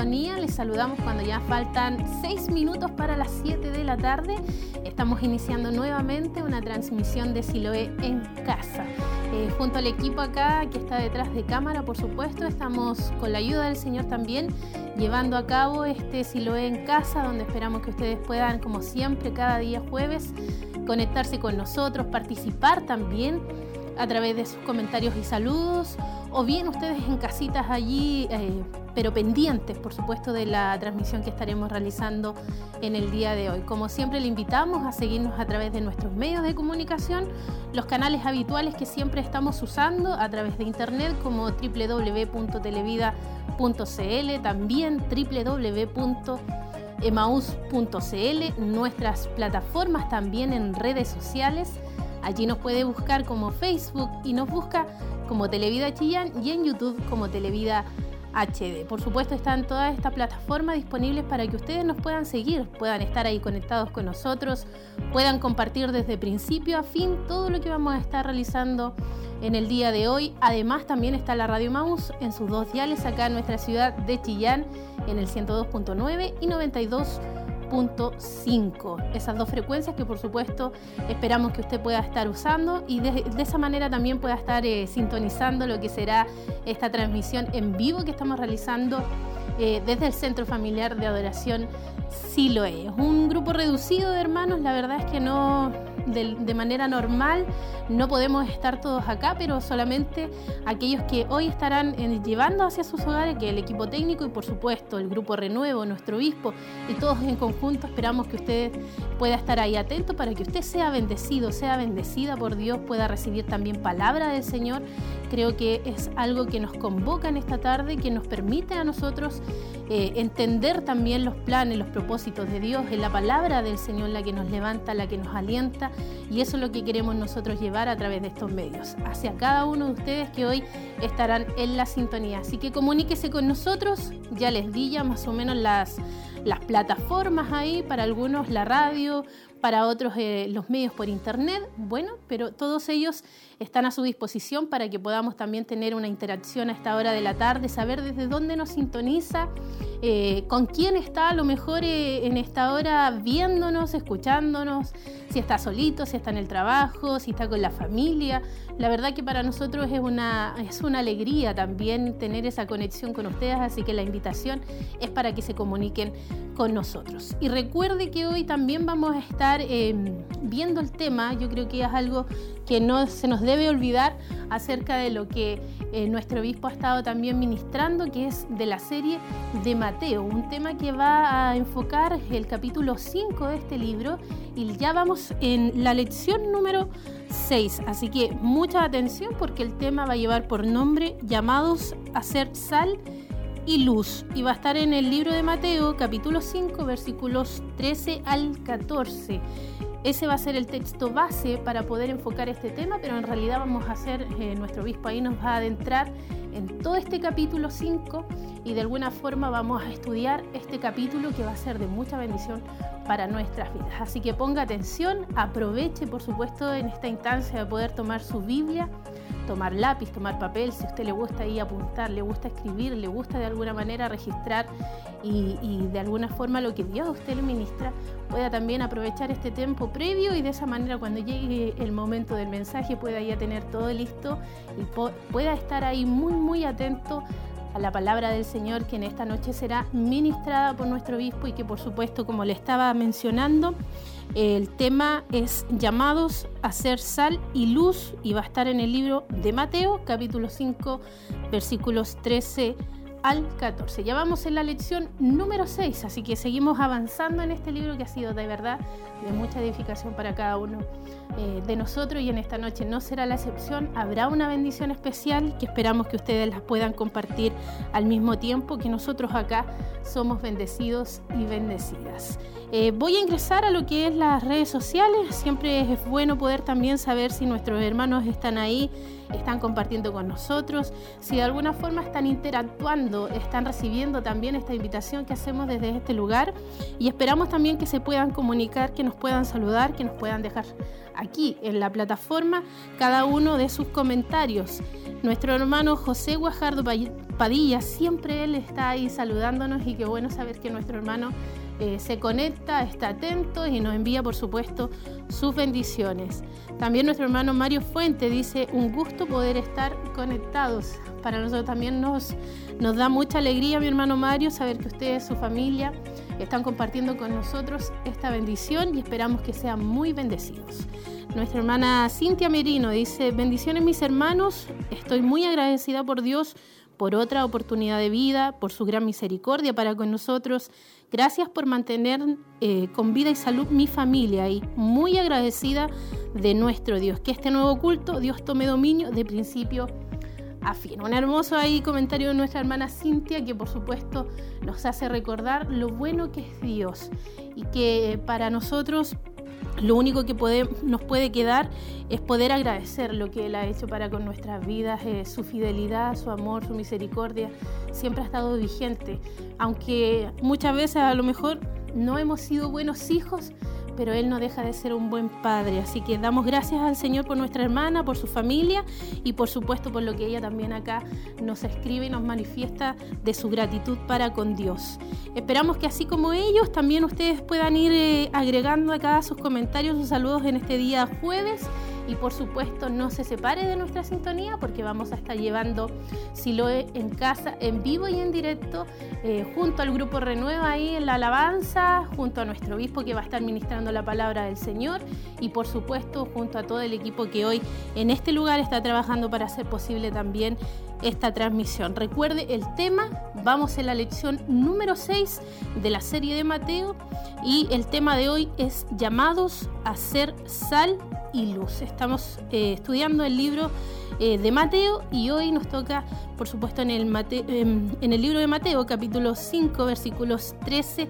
Les saludamos cuando ya faltan seis minutos para las 7 de la tarde. Estamos iniciando nuevamente una transmisión de Siloé en casa. Eh, junto al equipo acá que está detrás de cámara, por supuesto, estamos con la ayuda del Señor también llevando a cabo este Siloé en casa, donde esperamos que ustedes puedan, como siempre, cada día jueves, conectarse con nosotros, participar también a través de sus comentarios y saludos, o bien ustedes en casitas allí, eh, pero pendientes, por supuesto, de la transmisión que estaremos realizando en el día de hoy. Como siempre, le invitamos a seguirnos a través de nuestros medios de comunicación, los canales habituales que siempre estamos usando a través de internet, como www.televida.cl, también www.emaus.cl, nuestras plataformas también en redes sociales Allí nos puede buscar como Facebook y nos busca como Televida Chillán y en YouTube como Televida HD. Por supuesto están todas estas plataformas disponibles para que ustedes nos puedan seguir, puedan estar ahí conectados con nosotros, puedan compartir desde principio a fin todo lo que vamos a estar realizando en el día de hoy. Además también está la Radio Maus en sus dos diales acá en nuestra ciudad de Chillán en el 102.9 y 92 esas dos frecuencias que por supuesto esperamos que usted pueda estar usando y de, esa manera también pueda estar eh, sintonizando lo que será esta transmisión en vivo que estamos realizando eh, desde el Centro Familiar de Adoración Siloé. Es un grupo reducido de hermanos, la verdad es que no, de, manera normal no podemos estar todos acá, pero solamente aquellos que hoy estarán llevando hacia sus hogares, que el equipo técnico y por supuesto el grupo Renuevo, nuestro obispo y todos en conjunto esperamos que usted pueda estar ahí atento para que usted sea bendecido, sea bendecida por Dios, pueda recibir también palabra del Señor. Creo que es algo que nos convoca en esta tarde, que nos permite a nosotros eh, entender también los planes, los propósitos de Dios, en la palabra del Señor la que nos levanta, la que nos alienta. Y eso es lo que queremos nosotros llevar a través de estos medios, hacia cada uno de ustedes que hoy estarán en la sintonía. Así que comuníquese con nosotros, ya les di ya más o menos las, las plataformas ahí, para algunos la radio, para otros eh, los medios por internet, bueno, pero todos ellos están a su disposición para que podamos también tener una interacción a esta hora de la tarde, saber desde dónde nos sintoniza, eh, con quién está a lo mejor eh, en esta hora viéndonos, escuchándonos, si está solito, si está en el trabajo, si está con la familia. La verdad que para nosotros es una, es una alegría también tener esa conexión con ustedes, así que la invitación es para que se comuniquen con nosotros. Y recuerde que hoy también vamos a estar em, viendo el tema, yo creo que es algo que no se nos debe olvidar acerca de lo que eh, nuestro obispo ha estado también ministrando, que es de la serie de Mateo, un tema que va a enfocar el capítulo 5 de este libro y ya vamos en la lección número 6, así que mucha atención porque el tema va a llevar por nombre llamados a ser sal y luz y va a estar en el libro de Mateo capítulo 5 versículos 13 al 14. Ese va a ser el texto base para poder enfocar este tema, pero en realidad vamos a hacer, eh, nuestro obispo ahí nos va a adentrar en todo este capítulo 5 y de alguna forma vamos a estudiar este capítulo que va a ser de mucha bendición para nuestras vidas. Así que ponga atención, aproveche por supuesto en esta instancia de poder tomar su Biblia tomar lápiz, tomar papel, si usted le gusta ahí apuntar, le gusta escribir, le gusta de alguna manera registrar y, de alguna forma lo que Dios a usted le ministra, pueda también aprovechar este tiempo previo y de esa manera cuando llegue el momento del mensaje pueda ya tener todo listo y pueda estar ahí muy muy atento a la palabra del Señor que en esta noche será ministrada por nuestro obispo y que por supuesto como le estaba mencionando el tema es llamados a ser sal y luz y va a estar en el libro de Mateo, capítulo 5, versículos 13 al 14. Ya vamos en la lección número 6, así que seguimos avanzando en este libro que ha sido de verdad de mucha edificación para cada uno eh, de nosotros y en esta noche no será la excepción. Habrá una bendición especial que esperamos que ustedes las puedan compartir al mismo tiempo que nosotros acá somos bendecidos y bendecidas. Eh, voy a ingresar a lo que es las redes sociales. Siempre es bueno poder también saber si nuestros hermanos están ahí, están compartiendo con nosotros, si de alguna forma están interactuando, están recibiendo también esta invitación que hacemos desde este lugar y esperamos también que se puedan comunicar, que nos puedan saludar, que nos puedan dejar aquí en la plataforma cada uno de sus comentarios. Nuestro hermano José Guajardo Padilla, siempre él está ahí saludándonos y qué bueno saber que nuestro hermano eh, se conecta, está atento y nos envía, por supuesto, sus bendiciones. También nuestro hermano Mario Fuente dice, un gusto poder estar conectados. Para nosotros también nos, nos da mucha alegría, mi hermano Mario, saber que ustedes, su familia, están compartiendo con nosotros esta bendición y esperamos que sean muy bendecidos. Nuestra hermana Cintia Merino dice, bendiciones mis hermanos, estoy muy agradecida por Dios por otra oportunidad de vida, por su gran misericordia para con nosotros. Gracias por mantener eh, con vida y salud mi familia y muy agradecida de nuestro Dios. Que este nuevo culto Dios tome dominio de principio a fin. Un hermoso ahí comentario de nuestra hermana Cintia que por supuesto nos hace recordar lo bueno que es Dios y que para nosotros lo único que nos puede quedar es poder agradecer lo que Él ha hecho para con nuestras vidas, eh, su fidelidad, su amor, su misericordia, siempre ha estado vigente. Aunque muchas veces a lo mejor no hemos sido buenos hijos, pero Él no deja de ser un buen padre. Así que damos gracias al Señor por nuestra hermana, por su familia y por supuesto por lo que ella también acá nos escribe y nos manifiesta de su gratitud para con Dios. Esperamos que así como ellos, también ustedes puedan ir eh, agregando acá sus comentarios, sus saludos en este día jueves y por supuesto no se separe de nuestra sintonía porque vamos a estar llevando Siloe en casa en vivo y en directo eh, junto al grupo Renueva ahí en la alabanza, junto a nuestro obispo que va a estar ministrando la palabra del Señor y por supuesto junto a todo el equipo que hoy en este lugar está trabajando para hacer posible también esta transmisión. Recuerde el tema, vamos en la lección número 6 de la serie de Mateo y el tema de hoy es llamados a ser sal y luz. Estamos eh, estudiando el libro eh, de Mateo y hoy nos toca, por supuesto, en el, en el libro de Mateo, capítulo 5, versículos 13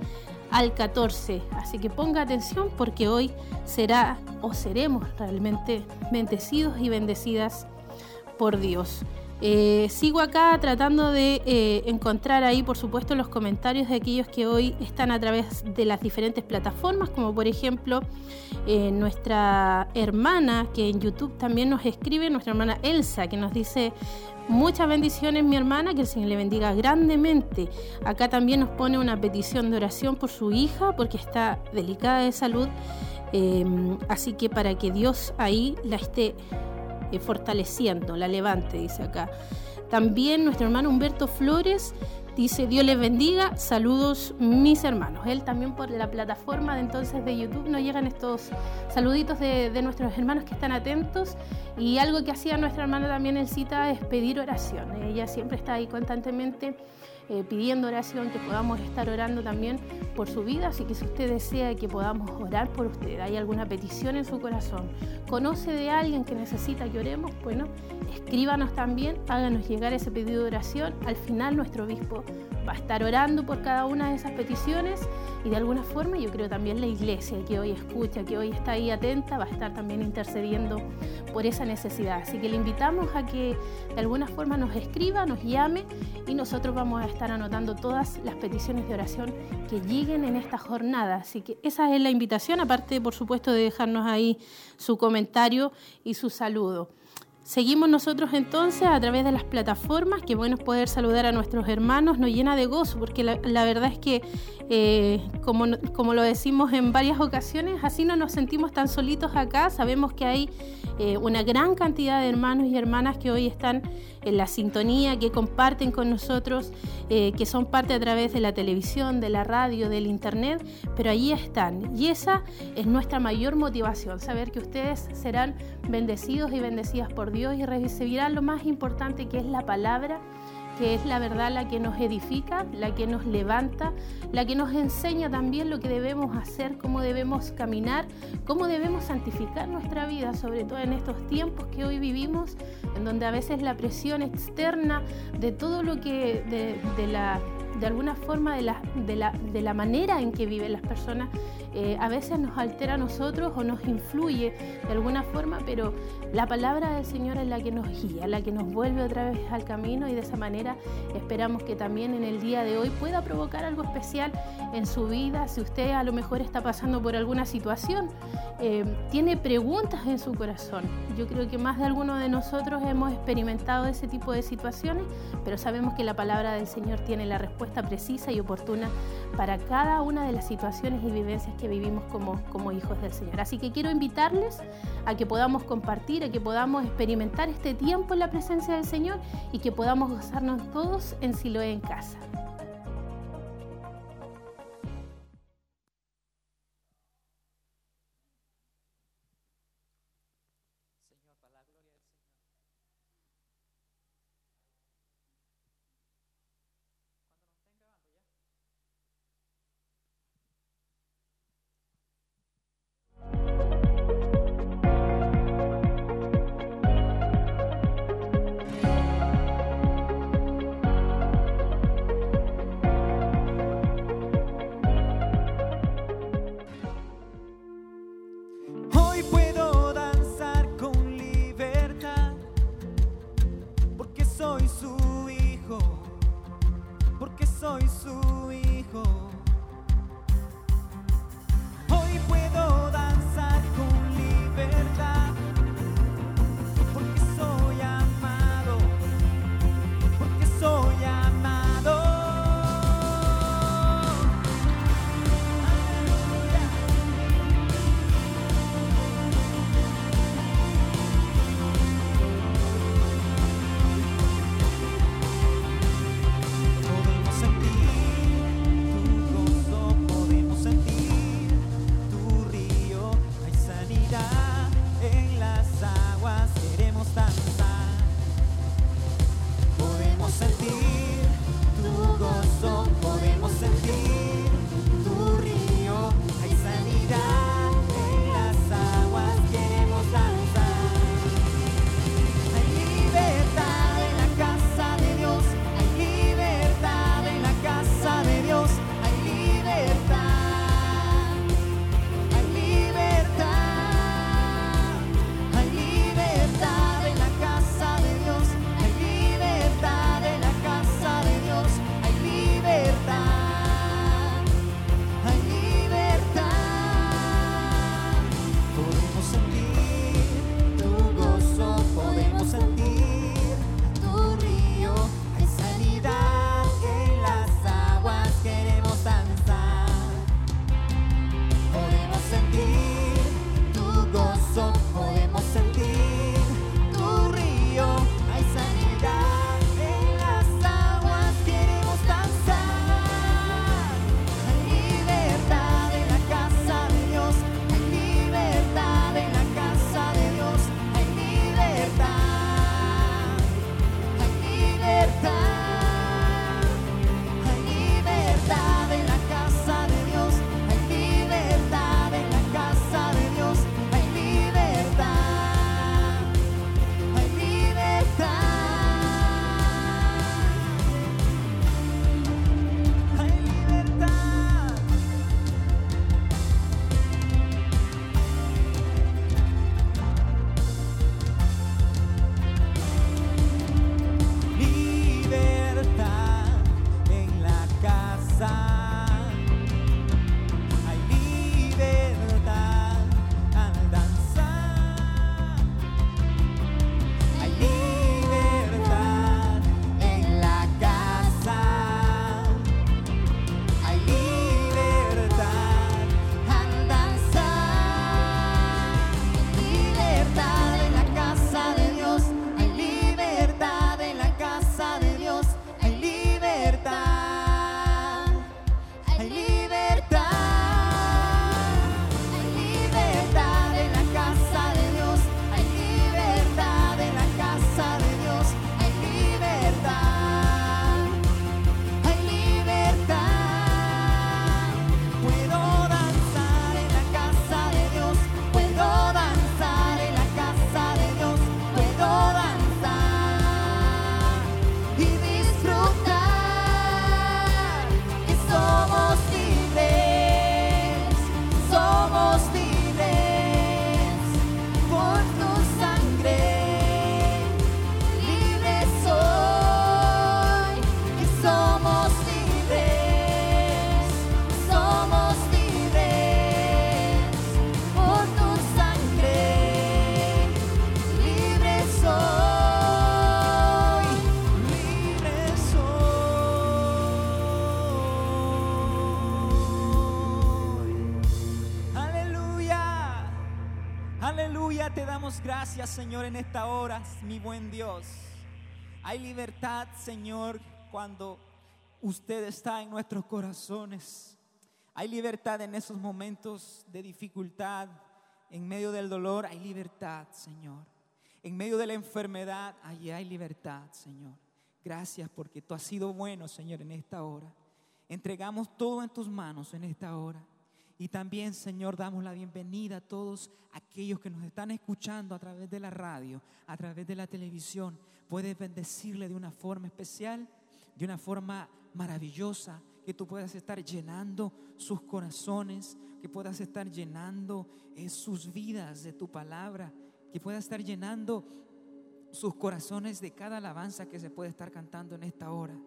al 14. Así que ponga atención porque hoy será o seremos realmente bendecidos y bendecidas por Dios. Eh, sigo acá tratando de eh, encontrar ahí, por supuesto, los comentarios de aquellos que hoy están a través de las diferentes plataformas, como por ejemplo eh, nuestra hermana que en YouTube también nos escribe, nuestra hermana Elsa, que nos dice muchas bendiciones mi hermana, que el Señor le bendiga grandemente. Acá también nos pone una petición de oración por su hija, porque está delicada de salud. así que para que Dios ahí la esté eh, fortaleciendo, la levante, dice acá. También nuestro hermano Humberto Flores dice, Dios les bendiga, saludos mis hermanos. Él también por la plataforma de entonces de YouTube nos llegan estos saluditos de, de nuestros hermanos que están atentos y algo que hacía nuestra hermana también en cita es pedir oración. Ella siempre está ahí constantemente eh, pidiendo oración, que podamos estar orando también por su vida. Así que si usted desea que podamos orar por usted, hay alguna petición en su corazón, conoce de alguien que necesita que oremos, bueno, escríbanos también, háganos llegar ese pedido de oración. Al final nuestro obispo va a estar orando por cada una de esas peticiones y de alguna forma yo creo también la iglesia que hoy escucha, que hoy está ahí atenta, va a estar también intercediendo por esa necesidad. Así que le invitamos a que de alguna forma nos escriba, nos llame y nosotros vamos a estar estar anotando todas las peticiones de oración que lleguen en esta jornada. Así que esa es la invitación, aparte por supuesto de dejarnos ahí su comentario y su saludo. Seguimos nosotros entonces a través de las plataformas, que bueno poder saludar a nuestros hermanos, nos llena de gozo, porque la, verdad es que, eh, como, como, lo decimos en varias ocasiones, así no nos sentimos tan solitos acá, sabemos que hay eh, una gran cantidad de hermanos y hermanas que hoy están en la sintonía, que comparten con nosotros, eh, que son parte a través de la televisión, de la radio, del internet, pero allí están. Y esa es nuestra mayor motivación, saber que ustedes serán bendecidos y bendecidas por Dios y recibirán lo más importante que es la palabra que es la verdad la que nos edifica, la que nos levanta, la que nos enseña también lo que debemos hacer, cómo debemos caminar, cómo debemos santificar nuestra vida, sobre todo en estos tiempos que hoy vivimos, en donde a veces la presión externa de todo lo que, de, la de alguna forma de la, de la, de la manera en que viven las personas eh, a veces nos altera a nosotros o nos influye de alguna forma, pero la palabra del Señor es la que nos guía, la que nos vuelve otra vez al camino y de esa manera esperamos que también en el día de hoy pueda provocar algo especial en su vida. Si usted a lo mejor está pasando por alguna situación, eh, tiene preguntas en su corazón. Yo creo que más de alguno de nosotros hemos experimentado ese tipo de situaciones, pero sabemos que la palabra del Señor tiene la respuesta precisa y oportuna para cada una de las situaciones y vivencias que vivimos como, como hijos del Señor. Así que quiero invitarles a que podamos compartir, a que podamos experimentar este tiempo en la presencia del Señor y que podamos gozarnos todos en Siloé en casa. Gracias, Señor, en esta hora, mi buen Dios. Hay libertad, Señor, cuando usted está en nuestros corazones. Hay libertad en esos momentos de dificultad, en medio del dolor, hay libertad, Señor. En medio de la enfermedad, allí hay libertad, Señor. Gracias porque tú has sido bueno, Señor, en esta hora. Entregamos todo en tus manos en esta hora. Y también, Señor, damos la bienvenida a todos aquellos que nos están escuchando a través de la radio, a través de la televisión. Puedes bendecirle de una forma especial, de una forma maravillosa, que tú puedas estar llenando sus corazones, que puedas estar llenando eh, sus vidas de tu palabra, que puedas estar llenando sus corazones de cada alabanza que se puede estar cantando en esta hora.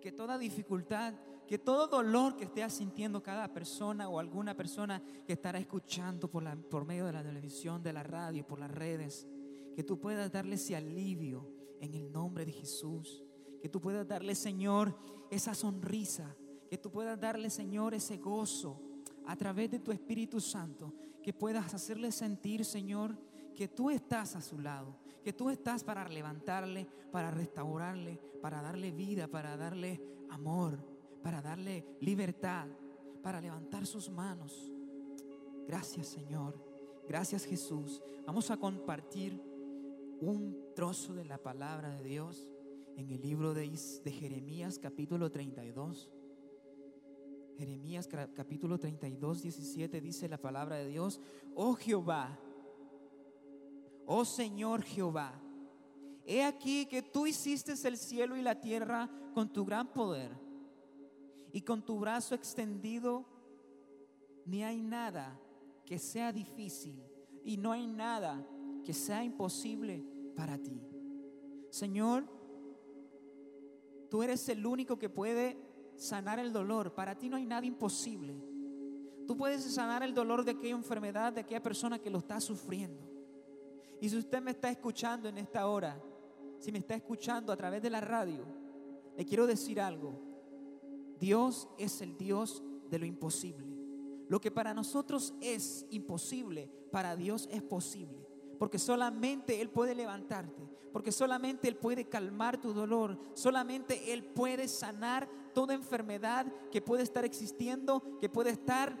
Que toda dificultad que todo dolor que esté sintiendo cada persona o alguna persona que estará escuchando por, la, por medio de la televisión, de la radio, por las redes, que tú puedas darle ese alivio en el nombre de Jesús. Que tú puedas darle, Señor, esa sonrisa. Que tú puedas darle, Señor, ese gozo a través de tu Espíritu Santo. Que puedas hacerle sentir, Señor, que tú estás a su lado. Que tú estás para levantarle, para restaurarle, para darle vida, para darle amor para darle libertad, para levantar sus manos. Gracias Señor, gracias Jesús. Vamos a compartir un trozo de la palabra de Dios en el libro de, de Jeremías capítulo 32. Jeremías capítulo 32, 17 dice la palabra de Dios, oh Jehová, oh Señor Jehová, he aquí que tú hiciste el cielo y la tierra con tu gran poder y con tu brazo extendido, ni hay nada que sea difícil y no hay nada que sea imposible para ti. Señor, tú eres el único que puede sanar el dolor. Para ti no hay nada imposible. Tú puedes sanar el dolor de aquella enfermedad, de aquella persona que lo está sufriendo. Y si usted me está escuchando en esta hora, si me está escuchando a través de la radio, le quiero decir algo. Dios es el Dios de lo imposible. Lo que para nosotros es imposible, para Dios es posible. Porque solamente Él puede levantarte, porque solamente Él puede calmar tu dolor, solamente Él puede sanar toda enfermedad que puede estar existiendo, que puede estar,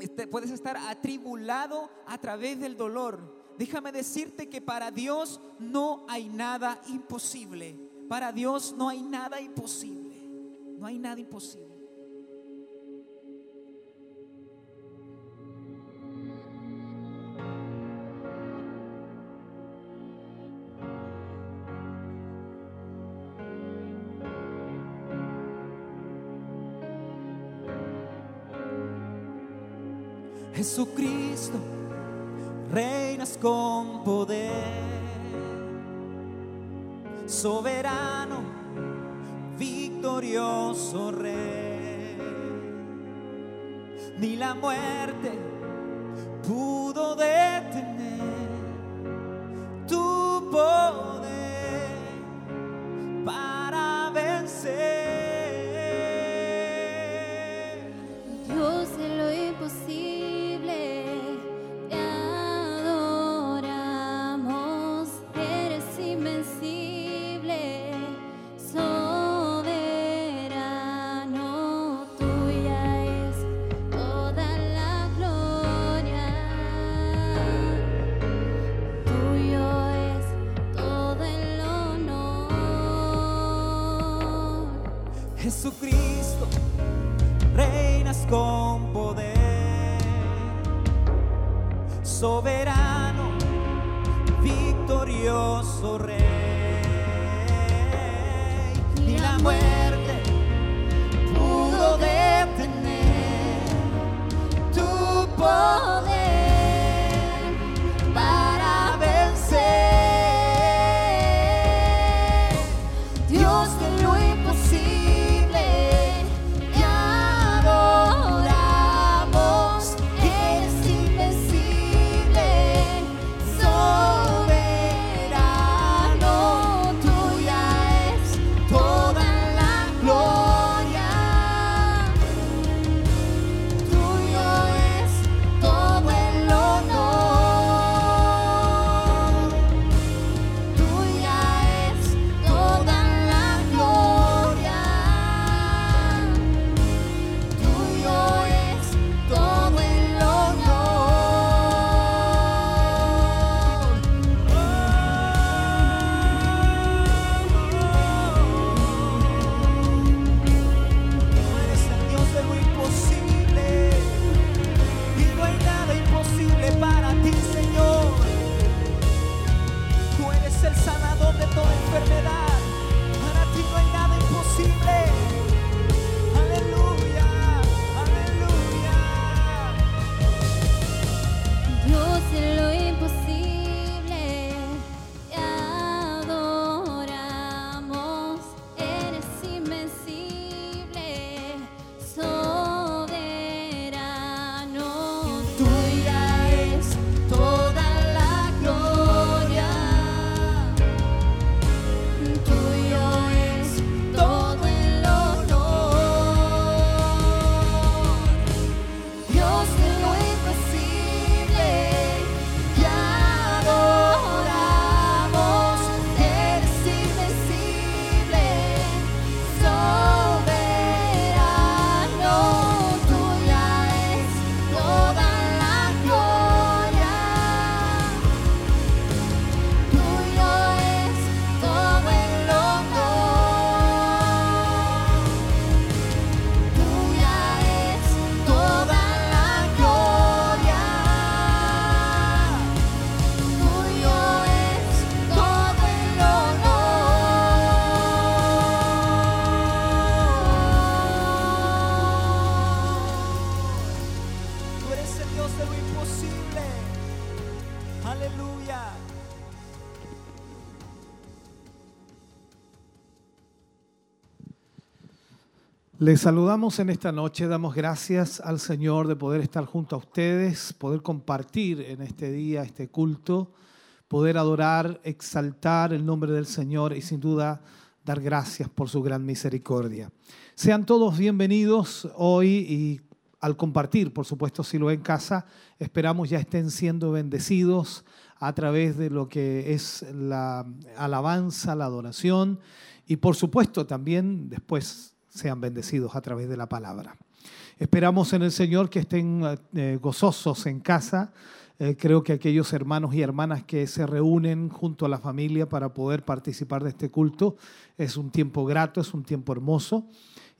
este, puedes estar atribulado a través del dolor. Déjame decirte que para Dios no hay nada imposible. Para Dios no hay nada imposible. No hay nada imposible. Jesucristo, reinas con poder, soberano victorioso rey. Ni la muerte pudo detener Les saludamos en esta noche, damos gracias al Señor de poder estar junto a ustedes, poder compartir en este día este culto, poder adorar, exaltar el nombre del Señor y sin duda dar gracias por su gran misericordia. Sean todos bienvenidos hoy y al compartir, por supuesto, si lo en casa, esperamos ya estén siendo bendecidos a través de lo que es la alabanza, la adoración y por supuesto también después sean bendecidos a través de la palabra. Esperamos en el Señor que estén eh, gozosos en casa. Eh, creo que aquellos hermanos y hermanas que se reúnen junto a la familia para poder participar de este culto es un tiempo grato, es un tiempo hermoso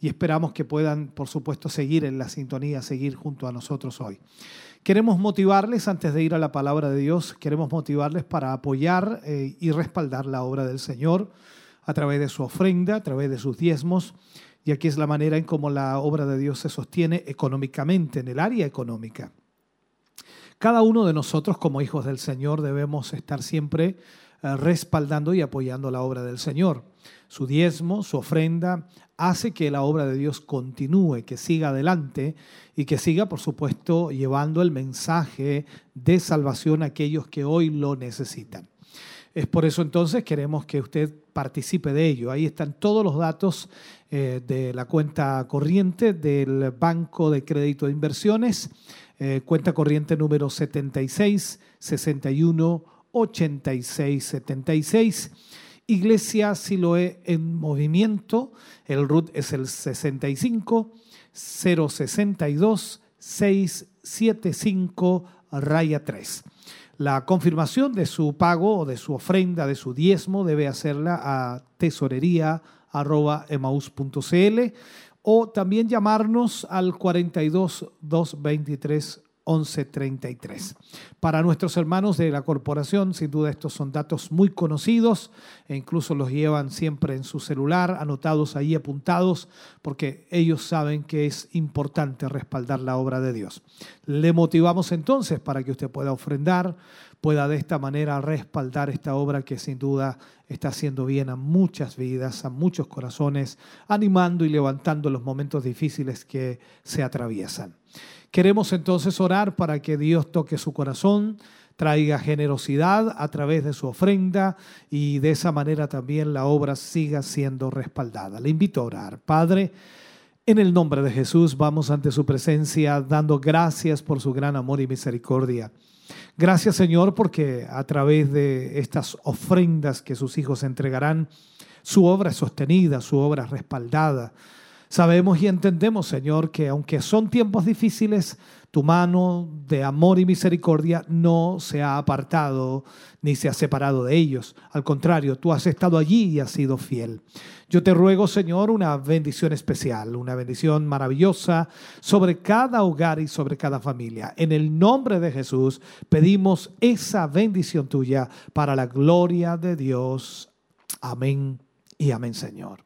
y esperamos que puedan, por supuesto, seguir en la sintonía, seguir junto a nosotros hoy. Queremos motivarles, antes de ir a la palabra de Dios, queremos motivarles para apoyar eh, y respaldar la obra del Señor a través de su ofrenda, a través de sus diezmos y aquí es la manera en cómo la obra de Dios se sostiene económicamente, en el área económica. Cada uno de nosotros como hijos del Señor debemos estar siempre eh, respaldando y apoyando la obra del Señor. Su diezmo, su ofrenda, hace que la obra de Dios continúe, que siga adelante y que siga, por supuesto, llevando el mensaje de salvación a aquellos que hoy lo necesitan. Es por eso entonces queremos que usted participe de ello. Ahí están todos los datos eh, de la cuenta corriente del Banco de Crédito de Inversiones, eh, cuenta corriente número 76 61 86 76. Iglesia Siloé en movimiento, el RUT es el 65 062 675 raya 3. La confirmación de su pago o de su ofrenda, de su diezmo, debe hacerla a tesorería.emaus.cl o también llamarnos al 42 223 1133. Para nuestros hermanos de la corporación, sin duda estos son datos muy conocidos e incluso los llevan siempre en su celular, anotados ahí, apuntados, porque ellos saben que es importante respaldar la obra de Dios. Le motivamos entonces para que usted pueda ofrendar, pueda de esta manera respaldar esta obra que sin duda está haciendo bien a muchas vidas, a muchos corazones, animando y levantando los momentos difíciles que se atraviesan. Queremos entonces orar para que Dios toque su corazón, traiga generosidad a través de su ofrenda y de esa manera también la obra siga siendo respaldada. Le invito a orar. Padre, en el nombre de Jesús vamos ante su presencia dando gracias por su gran amor y misericordia. Gracias Señor porque a través de estas ofrendas que sus hijos entregarán, su obra es sostenida, su obra es respaldada. Sabemos y entendemos, Señor, que aunque son tiempos difíciles, tu mano de amor y misericordia no se ha apartado ni se ha separado de ellos. Al contrario, tú has estado allí y has sido fiel. Yo te ruego, Señor, una bendición especial, una bendición maravillosa sobre cada hogar y sobre cada familia. En el nombre de Jesús pedimos esa bendición tuya para la gloria de Dios. Amén y amén, Señor.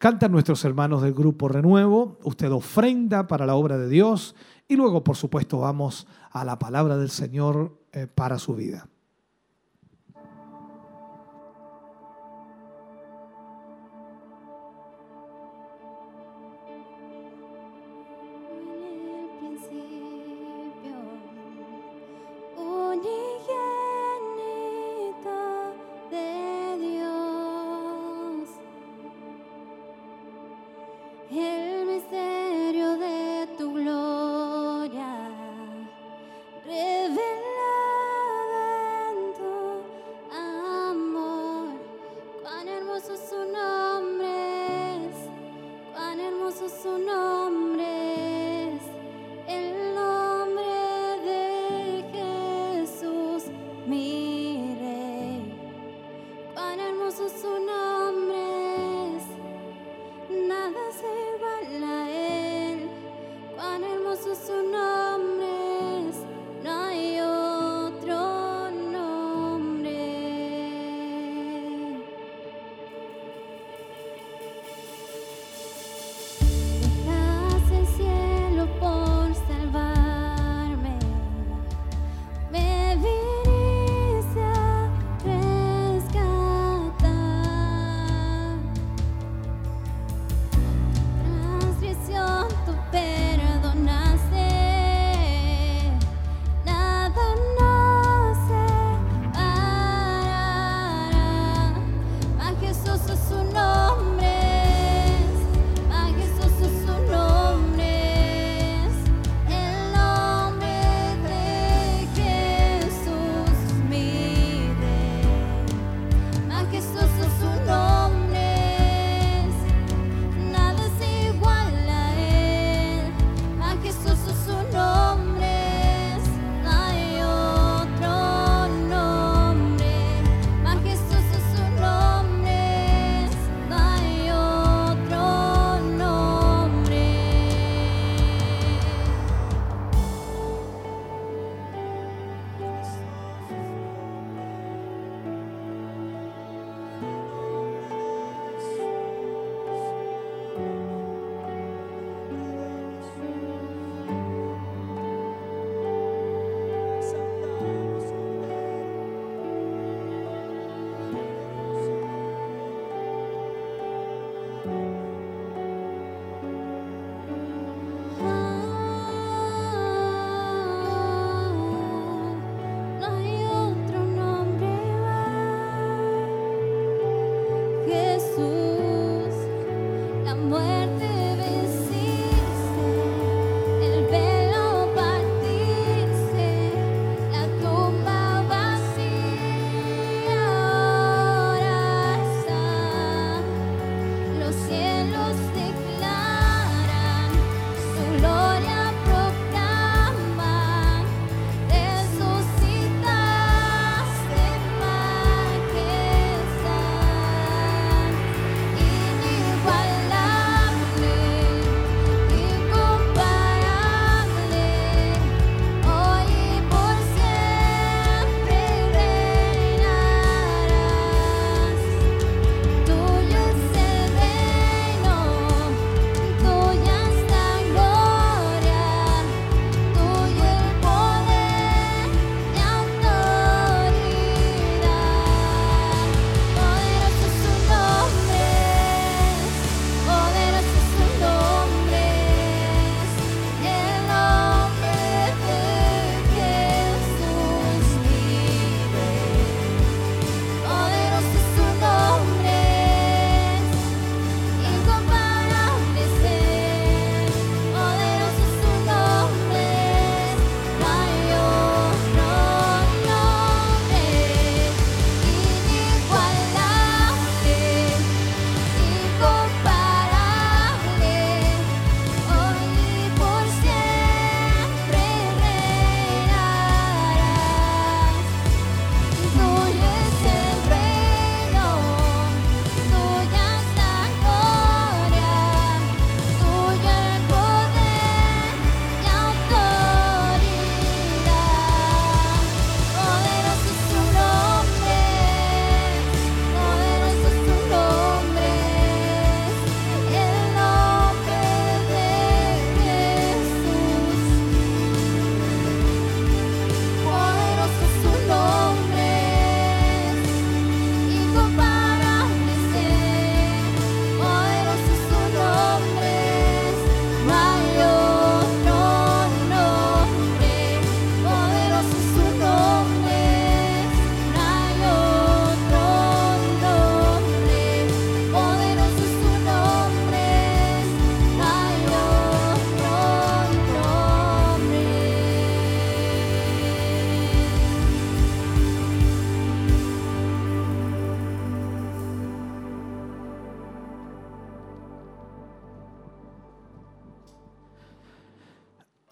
Cantan nuestros hermanos del grupo Renuevo, usted ofrenda para la obra de Dios y luego, por supuesto, vamos a la palabra del Señor eh, para su vida.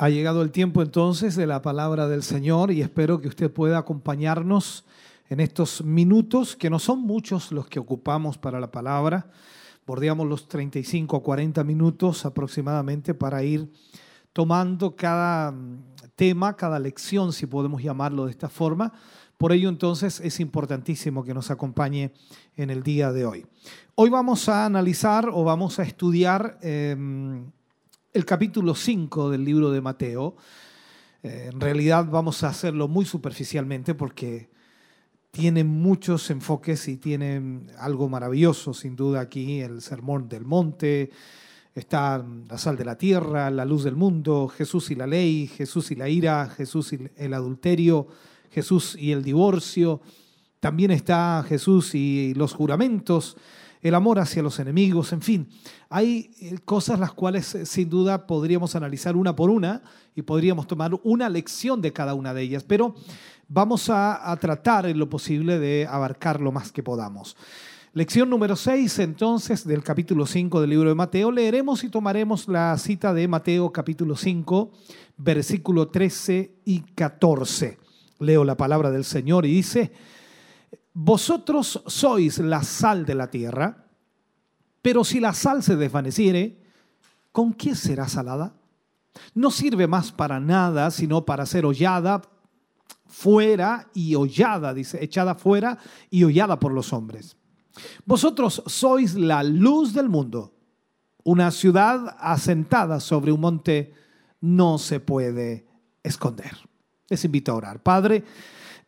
Ha llegado el tiempo entonces de la palabra del Señor y espero que usted pueda acompañarnos en estos minutos, que no son muchos los que ocupamos para la palabra. Bordeamos los 35 o 40 minutos aproximadamente para ir tomando cada mm, tema, cada lección, si podemos llamarlo de esta forma. Por ello entonces es importantísimo que nos acompañe en el día de hoy. Hoy vamos a analizar o vamos a estudiar em, el capítulo 5 del libro de Mateo. Eh, en realidad vamos a hacerlo muy superficialmente porque tiene muchos enfoques y tiene algo maravilloso, sin duda, aquí, el sermón del monte, está la sal de la tierra, la luz del mundo, Jesús y la ley, Jesús y la ira, Jesús y el adulterio, Jesús y el divorcio, también está Jesús y los juramentos, el amor hacia los enemigos, en fin, hay eh, cosas las cuales eh, sin duda podríamos analizar una por una y podríamos tomar una lección de cada una de ellas, pero vamos a, tratar en lo posible de abarcar lo más que podamos. Lección número 6 entonces del capítulo 5 del libro de Mateo. Leeremos y tomaremos la cita de Mateo capítulo 5, versículo 13 y 14. Leo la palabra del Señor y dice, vosotros sois la sal de la tierra, pero si la sal se desvaneciere, ¿con qué será salada? No sirve más para nada, sino para ser hollada fuera y hollada, dice, echada fuera y hollada por los hombres. Vosotros sois la luz del mundo. Una ciudad asentada sobre un monte no se puede esconder. Les invito a orar. Padre,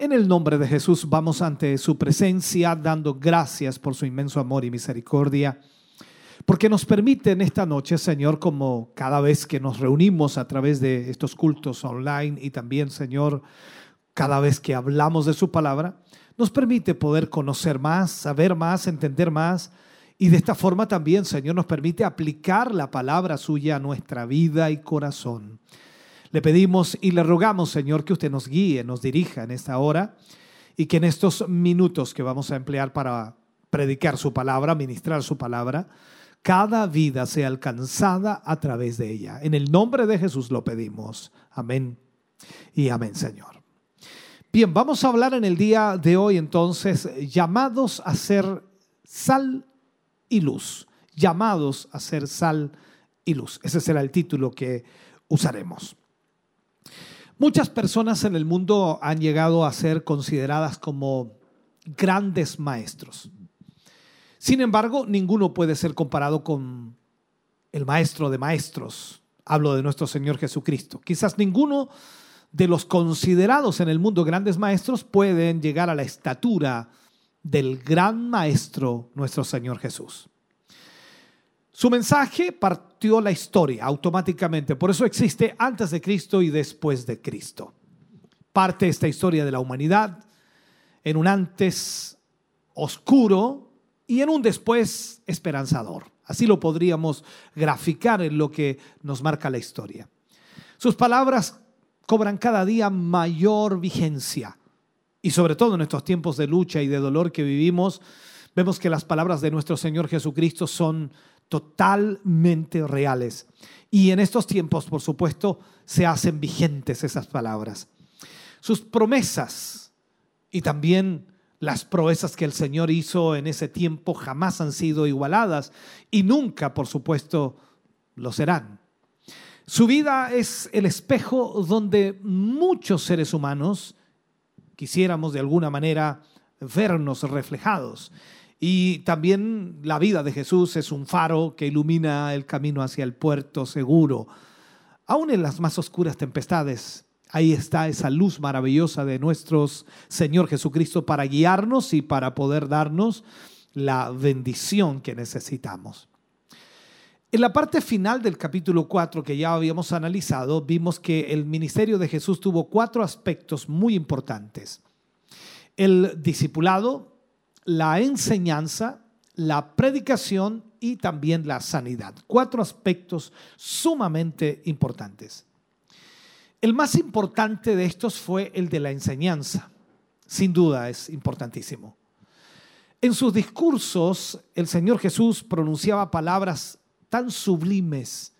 en el nombre de Jesús vamos ante su presencia dando gracias por su inmenso amor y misericordia, porque nos permite en esta noche, Señor, como cada vez que nos reunimos a través de estos cultos online y también, Señor, cada vez que hablamos de su palabra, nos permite poder conocer más, saber más, entender más. Y de esta forma también, Señor, nos permite aplicar la palabra suya a nuestra vida y corazón. Le pedimos y le rogamos, Señor, que usted nos guíe, nos dirija en esta hora y que en estos minutos que vamos a emplear para predicar su palabra, ministrar su palabra, cada vida sea alcanzada a través de ella. En el nombre de Jesús lo pedimos. Amén y amén, Señor. Bien, vamos a hablar en el día de hoy entonces llamados a ser sal y luz. Llamados a ser sal y luz. Ese será el título que usaremos. Muchas personas en el mundo han llegado a ser consideradas como grandes maestros. Sin embargo, ninguno puede ser comparado con el maestro de maestros. Hablo de nuestro Señor Jesucristo. Quizás ninguno de los considerados en el mundo grandes maestros pueden llegar a la estatura del gran maestro, nuestro Señor Jesús. Su mensaje partió la historia automáticamente, por eso existe antes de Cristo y después de Cristo. Parte esta historia de la humanidad en un antes oscuro y en un después esperanzador. Así lo podríamos graficar en lo que nos marca la historia. Sus palabras cobran cada día mayor vigencia y sobre todo en estos tiempos de lucha y de dolor que vivimos, vemos que las palabras de nuestro Señor Jesucristo son totalmente reales. Y en estos tiempos, por supuesto, se hacen vigentes esas palabras. Sus promesas y también las proezas que el Señor hizo en ese tiempo jamás han sido igualadas y nunca, por supuesto, lo serán. Su vida es el espejo donde muchos seres humanos quisiéramos de alguna manera vernos reflejados. Y también la vida de Jesús es un faro que ilumina el camino hacia el puerto seguro. Aún en las más oscuras tempestades, ahí está esa luz maravillosa de nuestro Señor Jesucristo para guiarnos y para poder darnos la bendición que necesitamos. En la parte final del capítulo 4 que ya habíamos analizado, vimos que el ministerio de Jesús tuvo cuatro aspectos muy importantes. El discipulado, la enseñanza, la predicación y también la sanidad. Cuatro aspectos sumamente importantes. El más importante de estos fue el de la enseñanza. Sin duda es importantísimo. En sus discursos, el Señor Jesús pronunciaba palabras tan sublimes,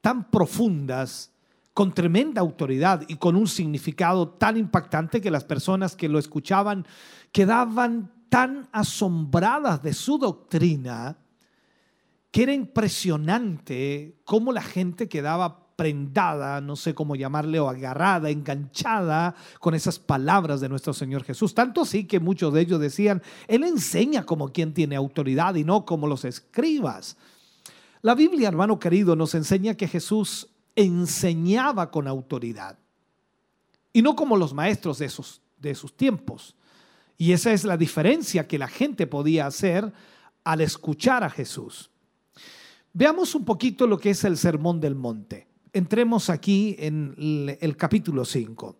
tan profundas, con tremenda autoridad y con un significado tan impactante que las personas que lo escuchaban quedaban tan asombradas de su doctrina que era impresionante cómo la gente quedaba prendada, no sé cómo llamarle, o agarrada, enganchada con esas palabras de nuestro Señor Jesús. Tanto así que muchos de ellos decían, Él enseña como quien tiene autoridad y no como los escribas. La Biblia, hermano querido, nos enseña que Jesús enseñaba con autoridad y no como los maestros de esos, de sus tiempos. Y esa es la diferencia que la gente podía hacer al escuchar a Jesús. Veamos un poquito lo que es el Sermón del Monte. Entremos aquí en el capítulo 5.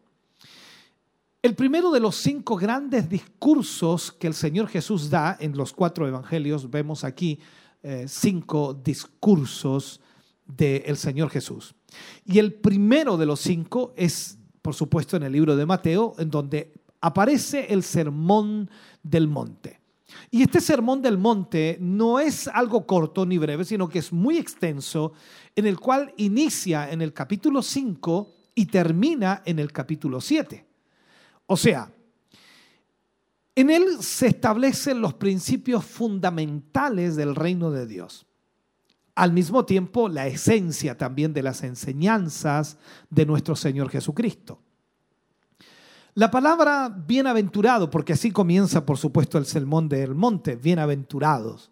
El primero de los cinco grandes discursos que el Señor Jesús da en los cuatro evangelios, vemos aquí eh, cinco discursos del Señor Jesús. Y el primero de los cinco es, por supuesto, en el libro de Mateo, en donde aparece el sermón del monte. Y este sermón del monte no es algo corto ni breve, sino que es muy extenso, en el cual inicia en el capítulo 5 y termina en el capítulo 7. O sea, en él se establecen los principios fundamentales del reino de Dios. Al mismo tiempo, la esencia también de las enseñanzas de nuestro Señor Jesucristo. La palabra bienaventurado, porque así comienza por supuesto el sermón del monte, bienaventurados.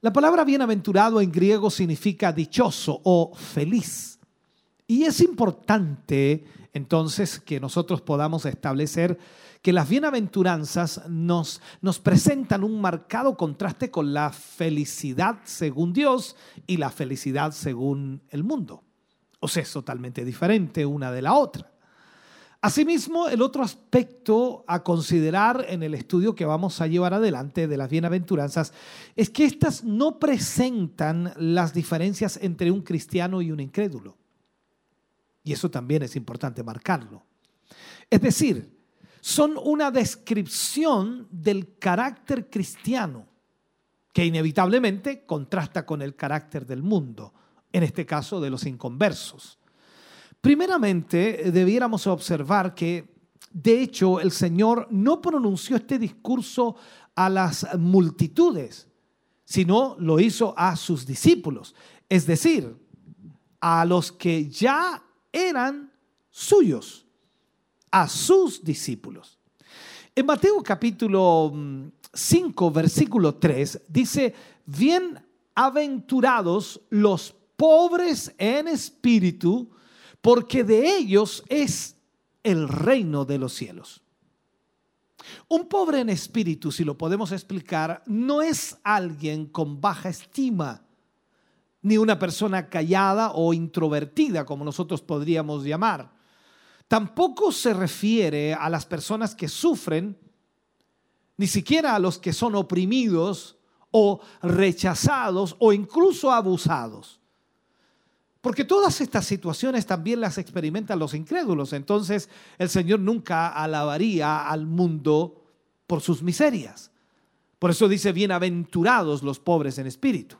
La palabra bienaventurado en griego significa dichoso o feliz. Y es importante entonces que nosotros podamos establecer que las bienaventuranzas nos, presentan un marcado contraste con la felicidad según Dios y la felicidad según el mundo. O sea, es totalmente diferente una de la otra. Asimismo, el otro aspecto a considerar en el estudio que vamos a llevar adelante de las bienaventuranzas es que éstas no presentan las diferencias entre un cristiano y un incrédulo. Y eso también es importante marcarlo. Es decir, son una descripción del carácter cristiano que inevitablemente contrasta con el carácter del mundo, en este caso de los inconversos. Primeramente, debiéramos observar que, de hecho, el Señor no pronunció este discurso a las multitudes, sino lo hizo a sus discípulos, es decir, a los que ya eran suyos, a sus discípulos. En Mateo capítulo 5, mm, versículo 3, dice, bienaventurados los pobres en espíritu, porque de ellos es el reino de los cielos. Un pobre en espíritu, si lo podemos explicar, no es alguien con baja estima, ni una persona callada o introvertida, como nosotros podríamos llamar. Tampoco se refiere a las personas que sufren, ni siquiera a los que son oprimidos o rechazados o incluso abusados. Porque todas estas situaciones también las experimentan los incrédulos. Entonces el Señor nunca alabaría al mundo por sus miserias. Por eso dice, bienaventurados los pobres en espíritu.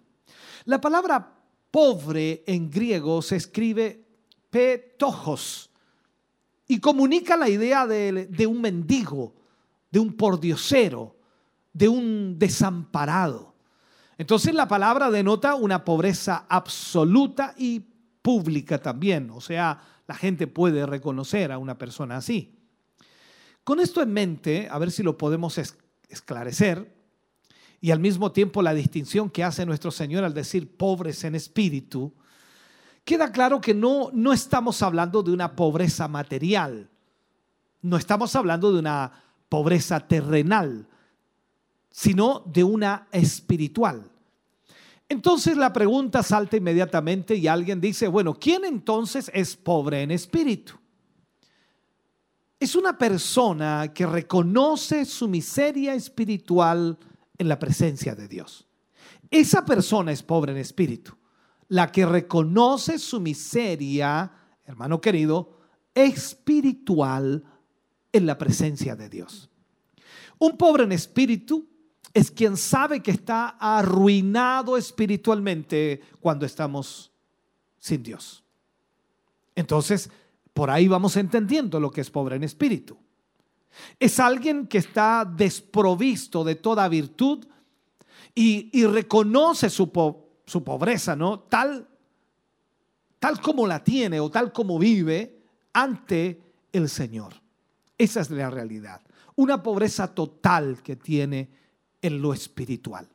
La palabra pobre en griego se escribe petojos y comunica la idea de, de un mendigo, de un pordiosero, de un desamparado. Entonces la palabra denota una pobreza absoluta y pública también, o sea, la gente puede reconocer a una persona así. Con esto en mente, a ver si lo podemos esclarecer, y al mismo tiempo la distinción que hace nuestro Señor al decir pobres en espíritu, queda claro que no, no estamos hablando de una pobreza material, no estamos hablando de una pobreza terrenal, sino de una espiritual. Entonces la pregunta salta inmediatamente y alguien dice, bueno, ¿quién entonces es pobre en espíritu? Es una persona que reconoce su miseria espiritual en la presencia de Dios. Esa persona es pobre en espíritu. La que reconoce su miseria, hermano querido, espiritual en la presencia de Dios. Un pobre en espíritu es quien sabe que está arruinado espiritualmente cuando estamos sin Dios. Entonces, por ahí vamos entendiendo lo que es pobre en espíritu. Es alguien que está desprovisto de toda virtud y, reconoce su, su, pobreza, ¿no? Tal, tal como la tiene o tal como vive ante el Señor. Esa es la realidad. Una pobreza total que tiene en lo espiritual.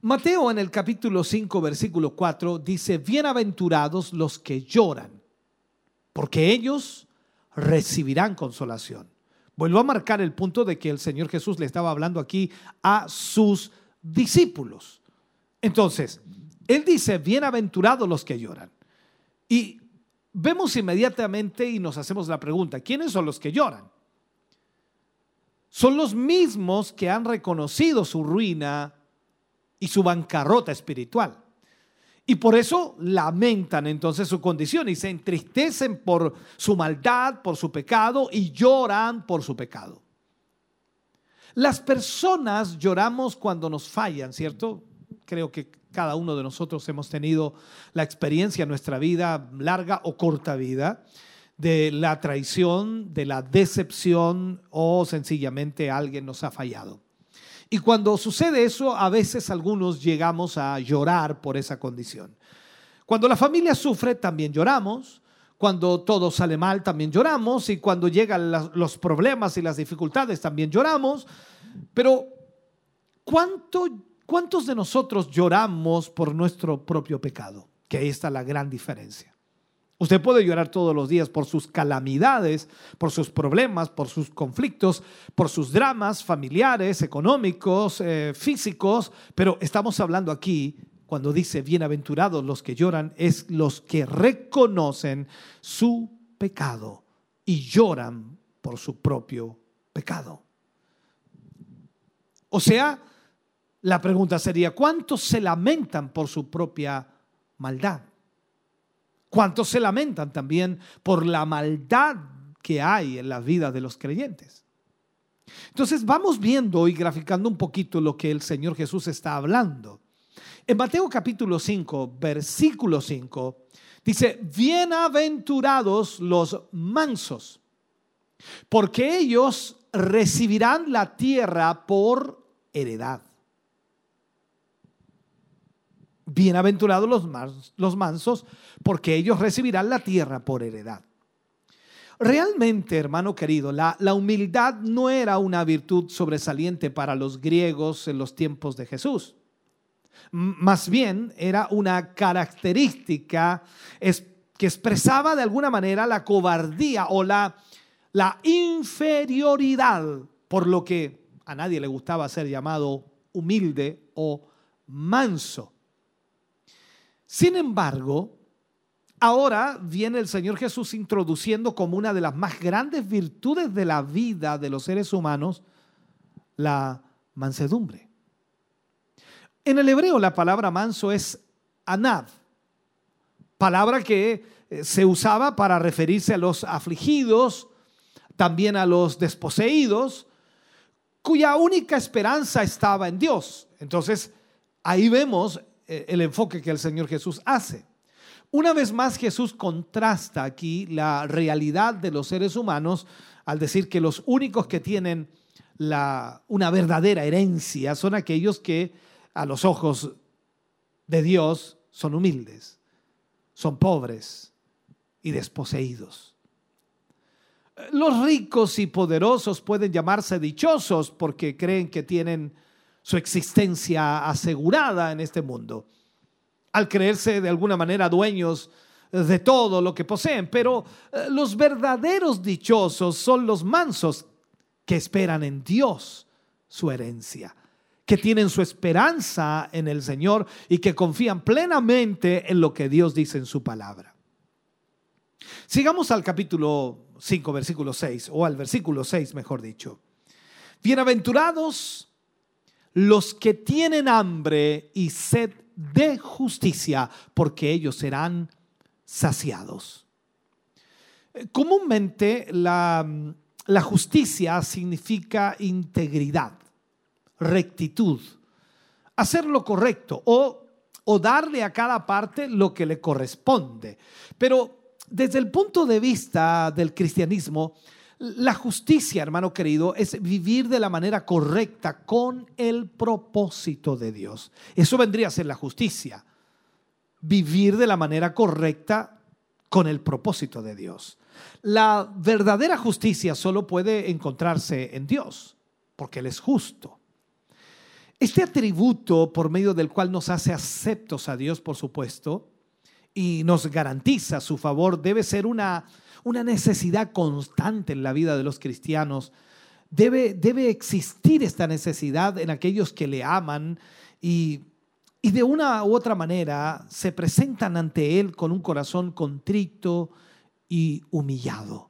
Mateo en el capítulo 5, versículo 4 dice, bienaventurados los que lloran, porque ellos recibirán consolación. Vuelvo a marcar el punto de que el Señor Jesús le estaba hablando aquí a sus discípulos. Entonces, Él dice, bienaventurados los que lloran. Y vemos inmediatamente y nos hacemos la pregunta, ¿quiénes son los que lloran? Son los mismos que han reconocido su ruina y su bancarrota espiritual. Y por eso lamentan entonces su condición y se entristecen por su maldad, por su pecado y lloran por su pecado. Las personas lloramos cuando nos fallan, ¿cierto? Creo que cada uno de nosotros hemos tenido la experiencia en nuestra vida, larga o corta vida, de la traición, de la decepción o sencillamente alguien nos ha fallado. Y cuando sucede eso, a veces algunos llegamos a llorar por esa condición. Cuando la familia sufre, también lloramos. Cuando todo sale mal, también lloramos. Y cuando llegan los problemas y las dificultades, también lloramos. Pero, ¿cuánto, ¿cuántos de nosotros lloramos por nuestro propio pecado? Que ahí está la gran diferencia. Usted puede llorar todos los días por sus calamidades, por sus problemas, por sus conflictos, por sus dramas familiares, económicos, eh, físicos, pero estamos hablando aquí, cuando dice bienaventurados los que lloran, es los que reconocen su pecado y lloran por su propio pecado. O sea, la pregunta sería, ¿cuántos se lamentan por su propia maldad? ¿Cuántos se lamentan también por la maldad que hay en la vida de los creyentes? Entonces vamos viendo y graficando un poquito lo que el Señor Jesús está hablando. En Mateo capítulo 5, versículo 5, dice, bienaventurados los mansos, porque ellos recibirán la tierra por heredad. Bienaventurados los, mansos, porque ellos recibirán la tierra por heredad. Realmente, hermano querido, la, humildad no era una virtud sobresaliente para los griegos en los tiempos de Jesús. Más bien era una característica que expresaba de alguna manera la cobardía o la inferioridad, por lo que a nadie le gustaba ser llamado humilde o manso. Sin embargo, ahora viene el Señor Jesús introduciendo como una de las más grandes virtudes de la vida de los seres humanos la mansedumbre. En el hebreo la palabra manso es anad, palabra que eh, se usaba para referirse a los afligidos, también a los desposeídos, cuya única esperanza estaba en Dios. Entonces, ahí vemos el enfoque que el Señor Jesús hace. Una vez más Jesús contrasta aquí la realidad de los seres humanos al decir que los únicos que tienen la, una verdadera herencia son aquellos que a los ojos de Dios son humildes, son pobres y desposeídos. Los ricos y poderosos pueden llamarse dichosos porque creen que tienen su existencia asegurada en este mundo, al creerse de alguna manera dueños de todo lo que poseen. Pero eh, los verdaderos dichosos son los mansos que esperan en Dios su herencia, que tienen su esperanza en el Señor y que confían plenamente en lo que Dios dice en su palabra. Sigamos al capítulo 5, versículo 6, o al versículo 6, mejor dicho. Bienaventurados los que tienen hambre y sed de justicia, porque ellos serán saciados. Eh, comúnmente la, la justicia significa integridad, rectitud, hacer lo correcto o darle a cada parte lo que le corresponde. Pero desde el punto de vista del cristianismo, la justicia, hermano querido, es vivir de la manera correcta con el propósito de Dios. Eso vendría a ser la justicia. Vivir de la manera correcta con el propósito de Dios. La verdadera justicia solo puede encontrarse en Dios, porque Él es justo. Este atributo por medio del cual nos hace aceptos a Dios, por supuesto, y nos garantiza su favor, debe ser una, una necesidad constante en la vida de los cristianos. Debe, debe existir esta necesidad en aquellos que le aman y, y de una u otra manera se presentan ante Él con un corazón contrito y humillado.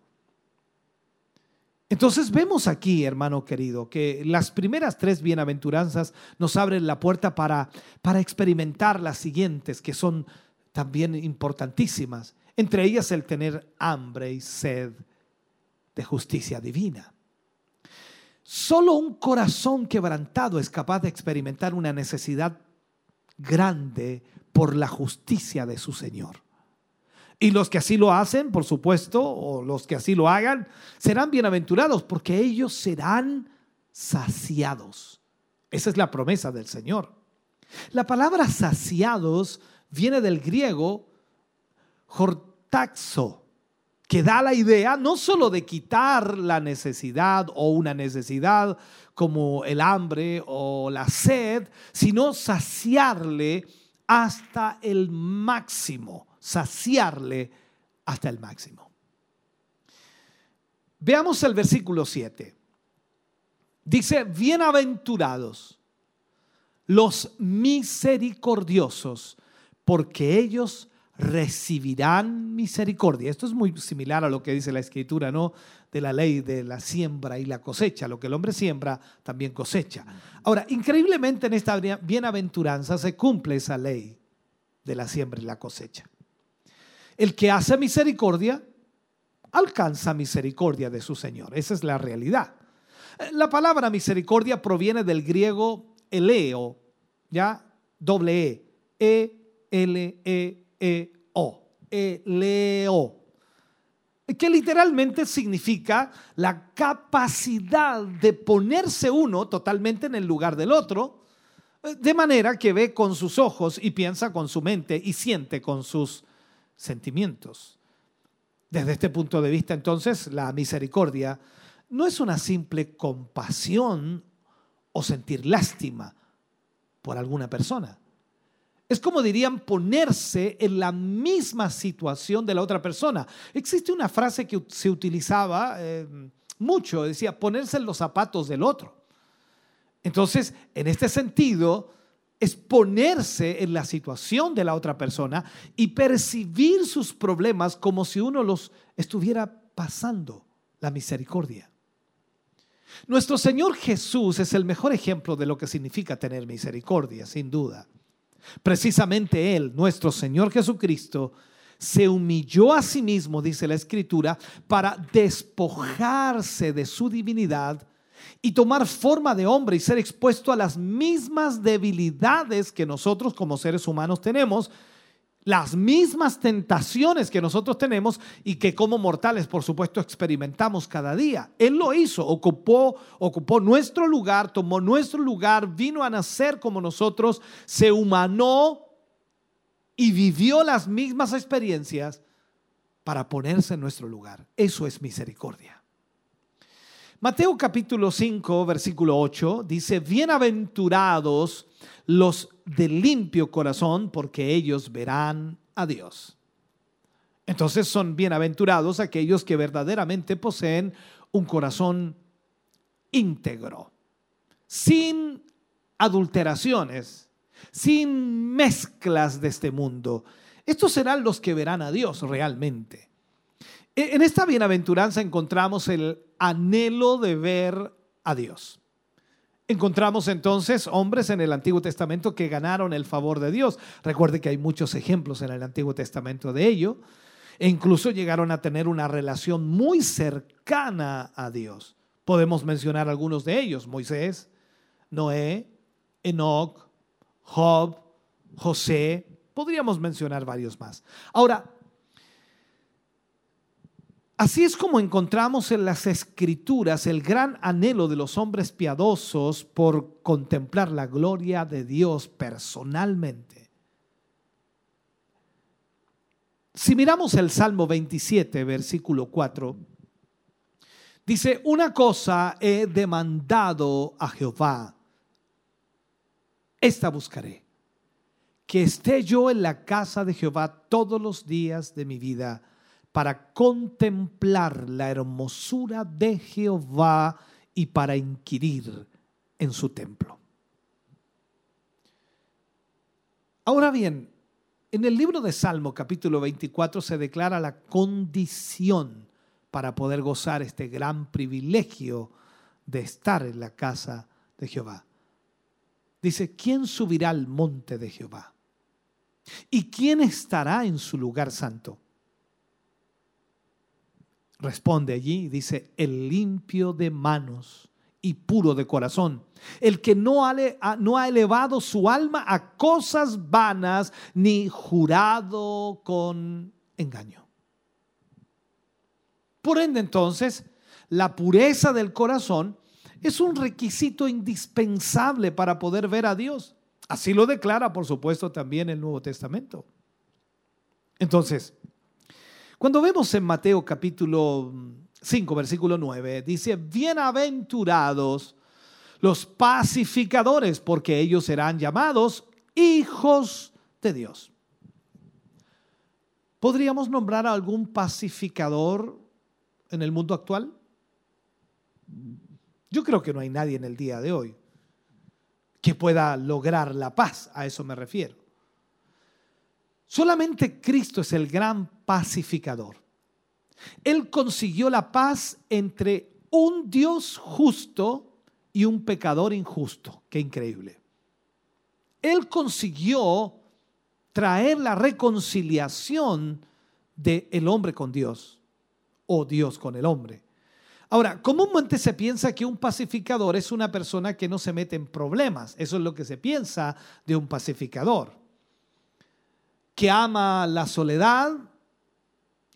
Entonces vemos aquí, hermano querido, que las primeras tres bienaventuranzas nos abren la puerta para, para experimentar las siguientes, que son también importantísimas, entre ellas el tener hambre y sed de justicia divina. Solo un corazón quebrantado es capaz de experimentar una necesidad grande por la justicia de su Señor. Y los que así lo hacen, por supuesto, o los que así lo hagan, serán bienaventurados porque ellos serán saciados. Esa es la promesa del Señor. La palabra saciados viene del griego hortaxo, que da la idea no solo de quitar la necesidad o una necesidad como el hambre o la sed, sino saciarle hasta el máximo saciarle hasta el máximo. Veamos el versículo 7. Dice, bienaventurados los misericordiosos, porque ellos recibirán misericordia. Esto es muy similar a lo que dice la escritura, ¿no? De la ley de la siembra y la cosecha. Lo que el hombre siembra, también cosecha. Ahora, increíblemente en esta bienaventuranza se cumple esa ley de la siembra y la cosecha. El que hace misericordia alcanza misericordia de su Señor. Esa es la realidad. La palabra misericordia proviene del griego eleo, ¿ya? Doble E, E-L-E-E-O, eleo, que literalmente significa la capacidad de ponerse uno totalmente en el lugar del otro, de manera que ve con sus ojos y piensa con su mente y siente con sus sentimientos. Desde este punto de vista, entonces, la misericordia no es una simple compasión o sentir lástima por alguna persona. Es como dirían ponerse en la misma situación de la otra persona. Existe una frase que se utilizaba eh, mucho, decía ponerse en los zapatos del otro. Entonces, en este sentido, es ponerse en la situación de la otra persona y percibir sus problemas como si uno los estuviera pasando, la misericordia. Nuestro Señor Jesús es el mejor ejemplo de lo que significa tener misericordia, sin duda. Precisamente Él, nuestro Señor Jesucristo, se humilló a sí mismo, dice la Escritura, para despojarse de su divinidad y tomar forma de hombre y ser expuesto a las mismas debilidades que nosotros como seres humanos tenemos, las mismas tentaciones que nosotros tenemos y que como mortales, por supuesto, experimentamos cada día. Él lo hizo, ocupó, ocupó nuestro lugar, tomó nuestro lugar, vino a nacer como nosotros, se humanó y vivió las mismas experiencias para ponerse en nuestro lugar. Eso es misericordia. Mateo capítulo 5, versículo 8 dice, bienaventurados los de limpio corazón, porque ellos verán a Dios. Entonces son bienaventurados aquellos que verdaderamente poseen un corazón íntegro, sin adulteraciones, sin mezclas de este mundo. Estos serán los que verán a Dios realmente. E, en esta bienaventuranza encontramos el anhelo de ver a Dios. Encontramos entonces hombres en el Antiguo Testamento que ganaron el favor de Dios. Recuerde que hay muchos ejemplos en el Antiguo Testamento de ello. E incluso llegaron a tener una relación muy cercana a Dios. Podemos mencionar algunos de ellos. Moisés, Noé, Enoch, Job, José, podríamos mencionar varios más. Ahora, así es como encontramos en las escrituras el gran anhelo de los hombres piadosos por contemplar la gloria de Dios personalmente. Si miramos el Salmo 27, versículo 4, dice, una cosa he demandado a Jehová, esta buscaré que esté yo en la casa de Jehová todos los días de mi vida para contemplar la hermosura de Jehová y para inquirir en su templo. Ahora bien, en el libro de Salmo capítulo 24 se declara la condición para poder gozar este gran privilegio de estar en la casa de Jehová. Dice, ¿quién subirá al monte de Jehová? ¿Y quién estará en su lugar santo? Responde allí dice, el limpio de manos y puro de corazón, el que no ha, no ha elevado su alma a cosas vanas ni jurado con engaño. Por ende entonces, la pureza del corazón es un requisito indispensable para poder ver a Dios. Así lo declara, por supuesto, también el Nuevo Testamento. Entonces, cuando vemos en Mateo capítulo 5, versículo 9, dice, bienaventurados los pacificadores, porque ellos serán llamados hijos de Dios. ¿Podríamos nombrar a algún pacificador en el mundo actual? Yo creo que no hay nadie en el día de hoy que pueda lograr la paz, a eso me refiero. Solamente Cristo es el gran pacificador. Él consiguió la paz entre un Dios justo y un pecador injusto. Qué increíble. Él consiguió traer la reconciliación del hombre con Dios o Dios con el hombre. Ahora, comúnmente se piensa que un pacificador es una persona que no se mete en problemas. Eso es lo que se piensa de un pacificador. Que ama la soledad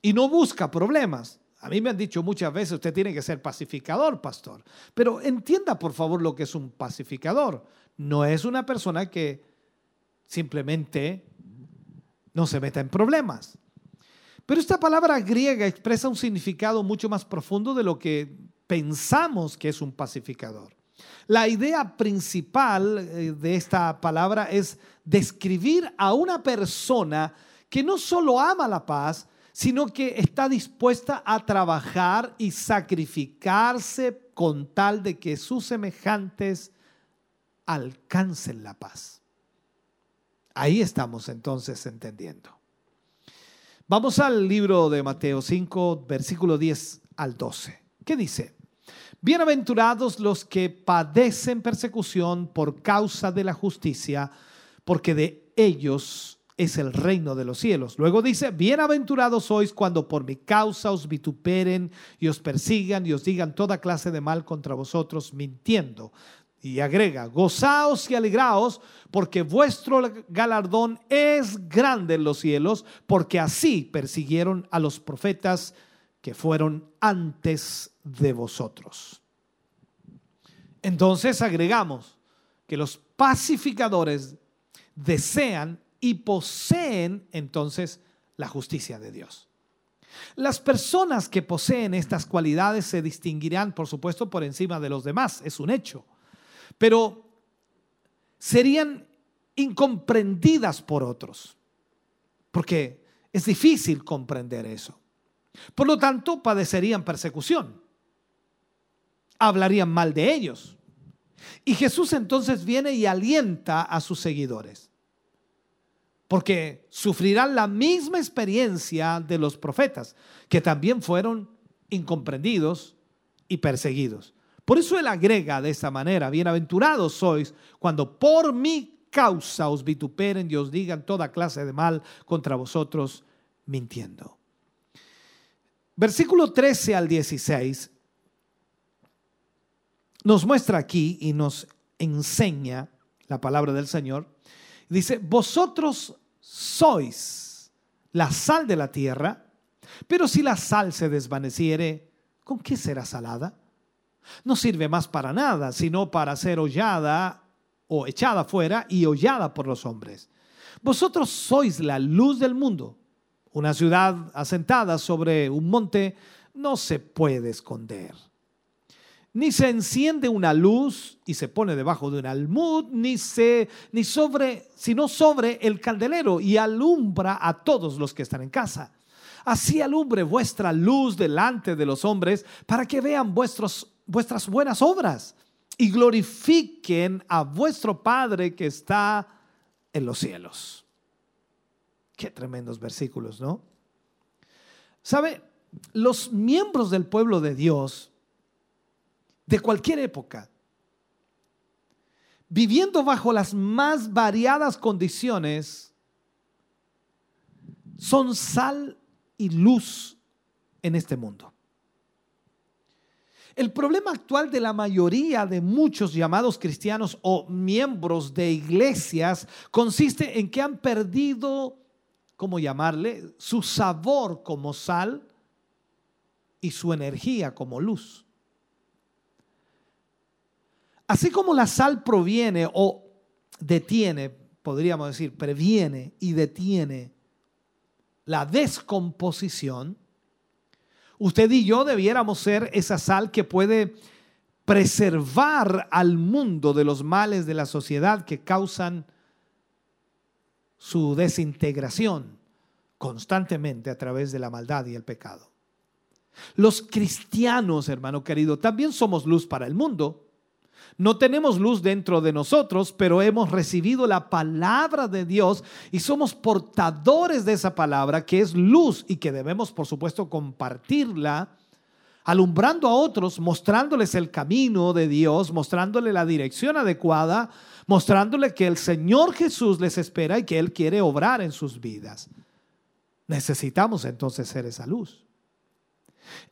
y no busca problemas. A mí me han dicho muchas veces, usted tiene que ser pacificador, pastor. Pero entienda por favor lo que es un pacificador. No es una persona que simplemente no se meta en problemas. Pero esta palabra griega expresa un significado mucho más profundo de lo que pensamos que es un pacificador. La idea principal eh, de esta palabra es describir a una persona que no solo ama la paz, sino que está dispuesta a trabajar y sacrificarse con tal de que sus semejantes alcancen la paz. Ahí estamos entonces entendiendo. Vamos al libro de Mateo 5, versículo 10 al 12. ¿Qué dice? Bienaventurados los que padecen persecución por causa de la justicia, porque de ellos es el reino de los cielos. Luego dice, bienaventurados sois cuando por mi causa os vituperen y os persigan y os digan toda clase de mal contra vosotros, mintiendo. Y agrega, gozaos y alegraos, porque vuestro galardón es grande en los cielos, porque así persiguieron a los profetas que fueron antes de vosotros. Entonces agregamos que los pacificadores desean y poseen entonces la justicia de Dios. Las personas que poseen estas cualidades se distinguirán, por supuesto, por encima de los demás, es un hecho pero serían incomprendidas por otros, porque es difícil comprender eso. Por lo tanto, padecerían persecución, hablarían mal de ellos. Y Jesús entonces viene y alienta a sus seguidores, porque sufrirán la misma experiencia de los profetas, que también fueron incomprendidos y perseguidos. Por eso él agrega de esta manera, bienaventurados sois cuando por mi causa os vituperen y os digan toda clase de mal contra vosotros mintiendo. Versículo 13 al 16 nos muestra aquí y nos enseña la palabra del Señor. Dice, vosotros sois la sal de la tierra, pero si la sal se desvaneciere, ¿con qué será salada? No sirve más para nada, sino para ser hollada o echada fuera y hollada por los hombres. Vosotros sois la luz del mundo. Una ciudad asentada sobre un monte no se puede esconder. Ni se enciende una luz y se pone debajo de un almud, ni se ni sobre, sino sobre el candelero y alumbra a todos los que están en casa. Así alumbre vuestra luz delante de los hombres para que vean vuestros, vuestras buenas obras y glorifiquen a vuestro Padre que está en los cielos. Qué tremendos versículos, ¿no? ¿Sabe? Los miembros del pueblo de Dios de cualquier época, viviendo bajo las más variadas condiciones, son sal y luz en este mundo. El problema actual de la mayoría de muchos llamados cristianos o miembros de iglesias consiste en que han perdido, ¿cómo llamarle?, su sabor como sal y su energía como luz. Así como la sal proviene o detiene, podríamos decir, previene y detiene la descomposición, usted y yo debiéramos ser esa sal que puede preservar al mundo de los males de la sociedad que causan su desintegración constantemente a través de la maldad y el pecado. Los cristianos, hermano querido, también somos luz para el mundo, no tenemos luz dentro de nosotros, pero hemos recibido la palabra de Dios y somos portadores de esa palabra que es luz y que debemos, por supuesto, compartirla, alumbrando a otros, mostrándoles el camino de Dios, mostrándole la dirección adecuada, mostrándole que el Señor Jesús les espera y que Él quiere obrar en sus vidas. Necesitamos entonces ser esa luz.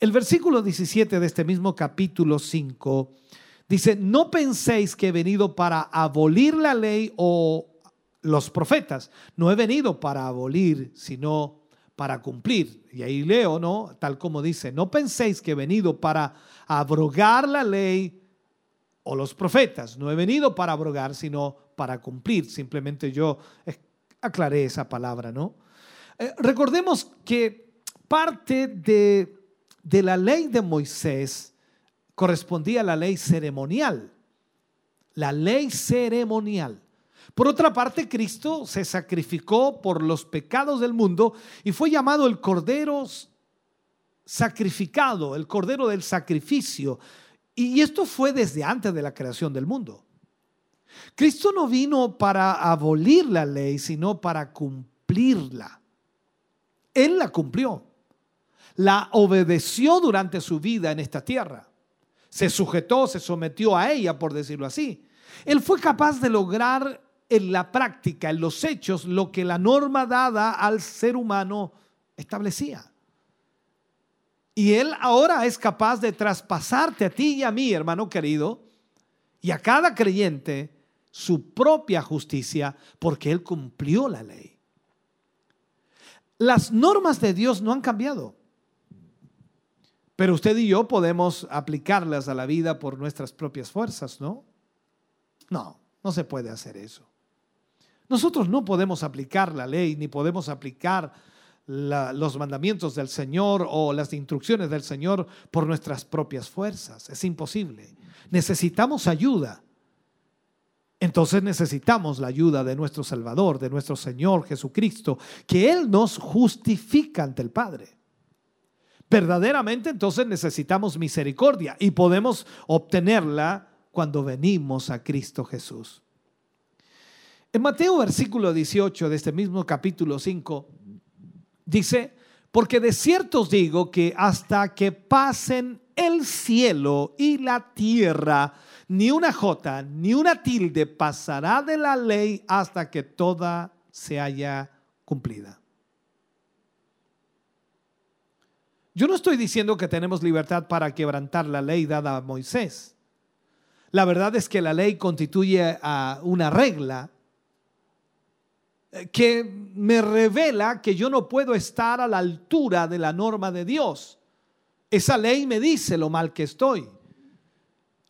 El versículo 17 de este mismo capítulo 5 Dice, no penséis que he venido para abolir la ley o los profetas. No he venido para abolir, sino para cumplir. Y ahí leo, ¿no? Tal como dice, no penséis que he venido para abrogar la ley o los profetas. No he venido para abrogar, sino para cumplir. Simplemente yo aclaré esa palabra, ¿no? Eh, recordemos que parte de, de la ley de Moisés correspondía a la ley ceremonial. La ley ceremonial. Por otra parte, Cristo se sacrificó por los pecados del mundo y fue llamado el Cordero sacrificado, el Cordero del sacrificio. Y esto fue desde antes de la creación del mundo. Cristo no vino para abolir la ley, sino para cumplirla. Él la cumplió. La obedeció durante su vida en esta tierra se sujetó, se sometió a ella, por decirlo así. Él fue capaz de lograr en la práctica, en los hechos, lo que la norma dada al ser humano establecía. Y Él ahora es capaz de traspasarte a ti y a mí, hermano querido, y a cada creyente su propia justicia, porque Él cumplió la ley. Las normas de Dios no han cambiado. Pero usted y yo podemos aplicarlas a la vida por nuestras propias fuerzas, ¿no? No, no se puede hacer eso. Nosotros no podemos aplicar la ley ni podemos aplicar los mandamientos del Señor o las instrucciones del Señor por nuestras propias fuerzas. Es imposible. Necesitamos ayuda. Entonces necesitamos la ayuda de nuestro Salvador, de nuestro Señor Jesucristo, que Él nos justifica ante el Padre verdaderamente entonces necesitamos misericordia y podemos obtenerla cuando venimos a Cristo Jesús. En Mateo versículo 18 de este mismo capítulo 5 dice, porque de cierto os digo que hasta que pasen el cielo y la tierra, ni una jota ni una tilde pasará de la ley hasta que toda se haya cumplida. Yo no estoy diciendo que tenemos libertad para quebrantar la ley dada a Moisés. La verdad es que la ley constituye una regla eh, que me revela que yo no puedo estar a la altura de la norma de Dios. Esa ley me dice lo mal que estoy.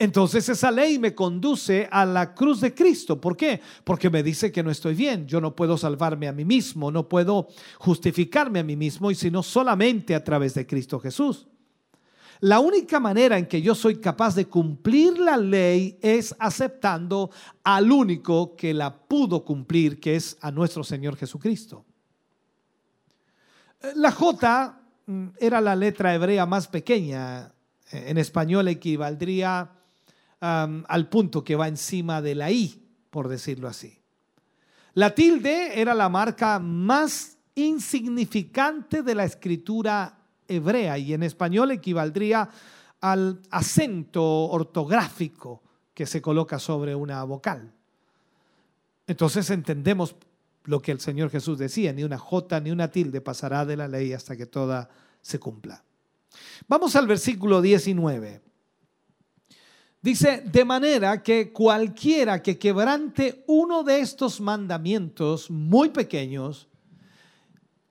Entonces esa ley me conduce a la cruz de Cristo. ¿Por qué? Porque me dice que no estoy bien. Yo no puedo salvarme a mí mismo, no puedo justificarme a mí mismo, y sino solamente a través de Cristo Jesús. La única manera en que yo soy capaz de cumplir la ley es aceptando al único que la pudo cumplir, que es a nuestro Señor Jesucristo. La J mm, era la letra hebrea más pequeña. En español equivaldría al punto que va encima de la I, por decirlo así. La tilde era la marca más insignificante de la escritura hebrea y en español equivaldría al acento ortográfico que se coloca sobre una vocal. Entonces entendemos lo que el Señor Jesús decía, ni una J ni una tilde pasará de la ley hasta que toda se cumpla. Vamos al versículo 19. Dice, de manera que cualquiera que quebrante uno de estos mandamientos muy pequeños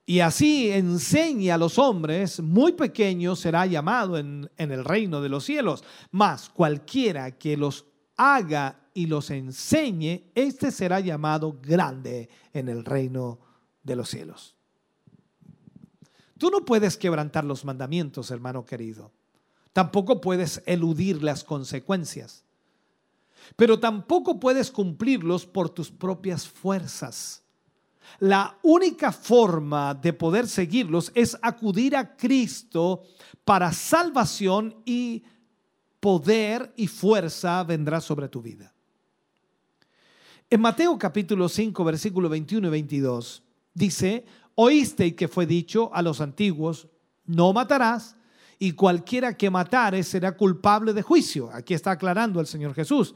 y así enseñe a los hombres, muy pequeño será llamado en, el reino de los cielos. Mas cualquiera que los haga y los enseñe, este será llamado grande en el reino de los cielos. Tú no puedes quebrantar los mandamientos, hermano querido. Tampoco puedes eludir las consecuencias. Pero tampoco puedes cumplirlos por tus propias fuerzas. La única forma de poder seguirlos es acudir a Cristo para salvación y poder y fuerza vendrá sobre tu vida. En Mateo capítulo 5, versículo 21 y 22, dice, oíste que fue dicho a los antiguos, no matarás, y cualquiera que matare será culpable de juicio. Aquí está aclarando el Señor Jesús.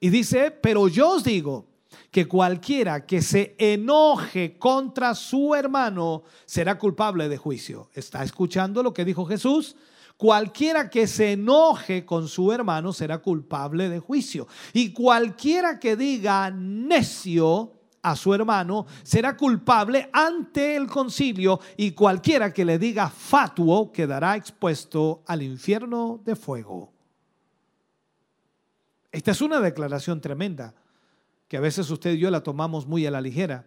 Y dice, pero yo os digo que cualquiera que se enoje contra su hermano será culpable de juicio. ¿Está escuchando lo que dijo Jesús? Cualquiera que se enoje con su hermano será culpable de juicio. Y cualquiera que diga necio a su hermano será culpable ante el concilio y cualquiera que le diga fatuo quedará expuesto al infierno de fuego. Esta es una declaración tremenda que a veces usted y yo la tomamos muy a la ligera.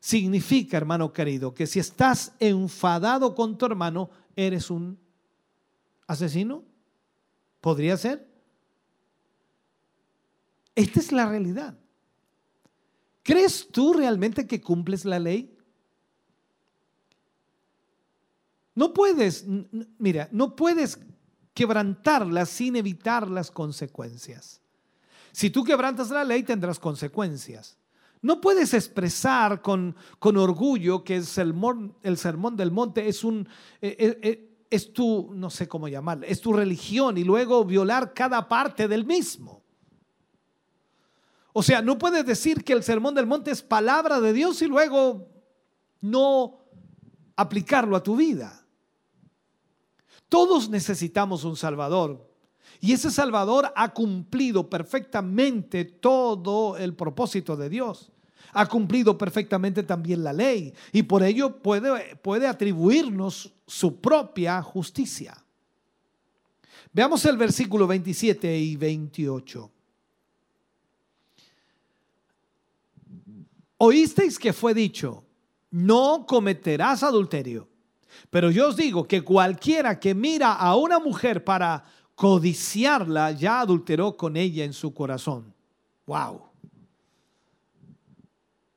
Significa, hermano querido, que si estás enfadado con tu hermano, eres un asesino. ¿Podría ser? Esta es la realidad. ¿Crees tú realmente que cumples la ley? No puedes, mira, no puedes quebrantarla sin evitar las consecuencias. Si tú quebrantas la ley, tendrás consecuencias. No puedes expresar con, con orgullo que el sermón, el sermón del monte es un... Eh, eh, eh, es tu, no sé cómo llamarle, es tu religión y luego violar cada parte del mismo. O sea, no puedes decir que el sermón del monte es palabra de Dios y luego no aplicarlo a tu vida. Todos necesitamos un Salvador. Y ese Salvador ha cumplido perfectamente todo el propósito de Dios. Ha cumplido perfectamente también la ley. Y por ello puede, puede atribuirnos su propia justicia. Veamos el versículo 27 y 28. Oísteis que fue dicho, no cometerás adulterio. Pero yo os digo que cualquiera que mira a una mujer para codiciarla, ya adulteró con ella en su corazón. Wow.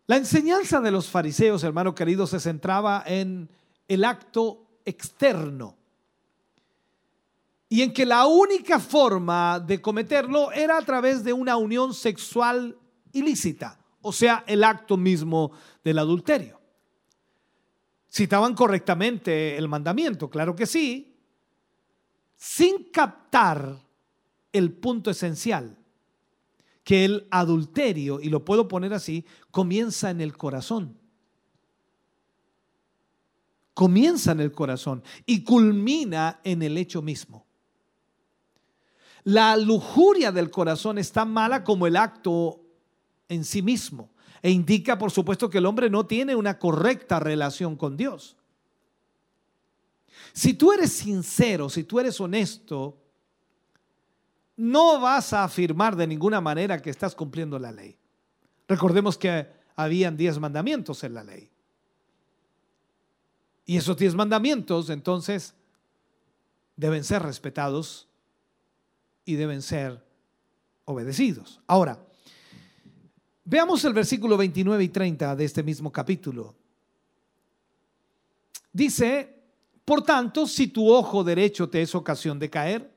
La enseñanza de los fariseos, hermano querido, se centraba en el acto externo y en que la única forma de cometerlo era a través de una unión sexual ilícita o sea, el acto mismo del adulterio. ¿Citaban correctamente el mandamiento? Claro que sí, sin captar el punto esencial, que el adulterio, y lo puedo poner así, comienza en el corazón. Comienza en el corazón y culmina en el hecho mismo. La lujuria del corazón es tan mala como el acto en sí mismo. E indica, por supuesto, que el hombre no tiene una correcta relación con Dios. Si tú eres sincero, si tú eres honesto, no vas a afirmar de ninguna manera que estás cumpliendo la ley. Recordemos que habían diez mandamientos en la ley. Y esos diez mandamientos entonces deben ser respetados y deben ser obedecidos. Ahora, veamos el versículo 29 y 30 de este mismo capítulo. Dice, por tanto, si tu ojo derecho te es ocasión de caer,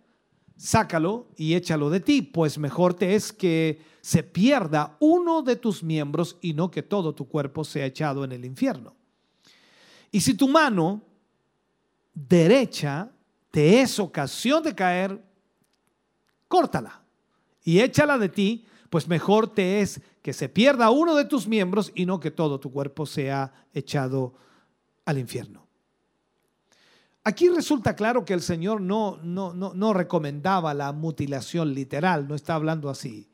sácalo y échalo de ti, pues mejor te es que se pierda uno de tus miembros y no que todo tu cuerpo sea echado en el infierno. Y si tu mano derecha te es ocasión de caer, córtala y échala de ti, pues mejor te es que se pierda uno de tus miembros y no que todo tu cuerpo sea echado al infierno. Aquí resulta claro que el Señor no, no, no, recomendaba la mutilación literal, no está hablando así,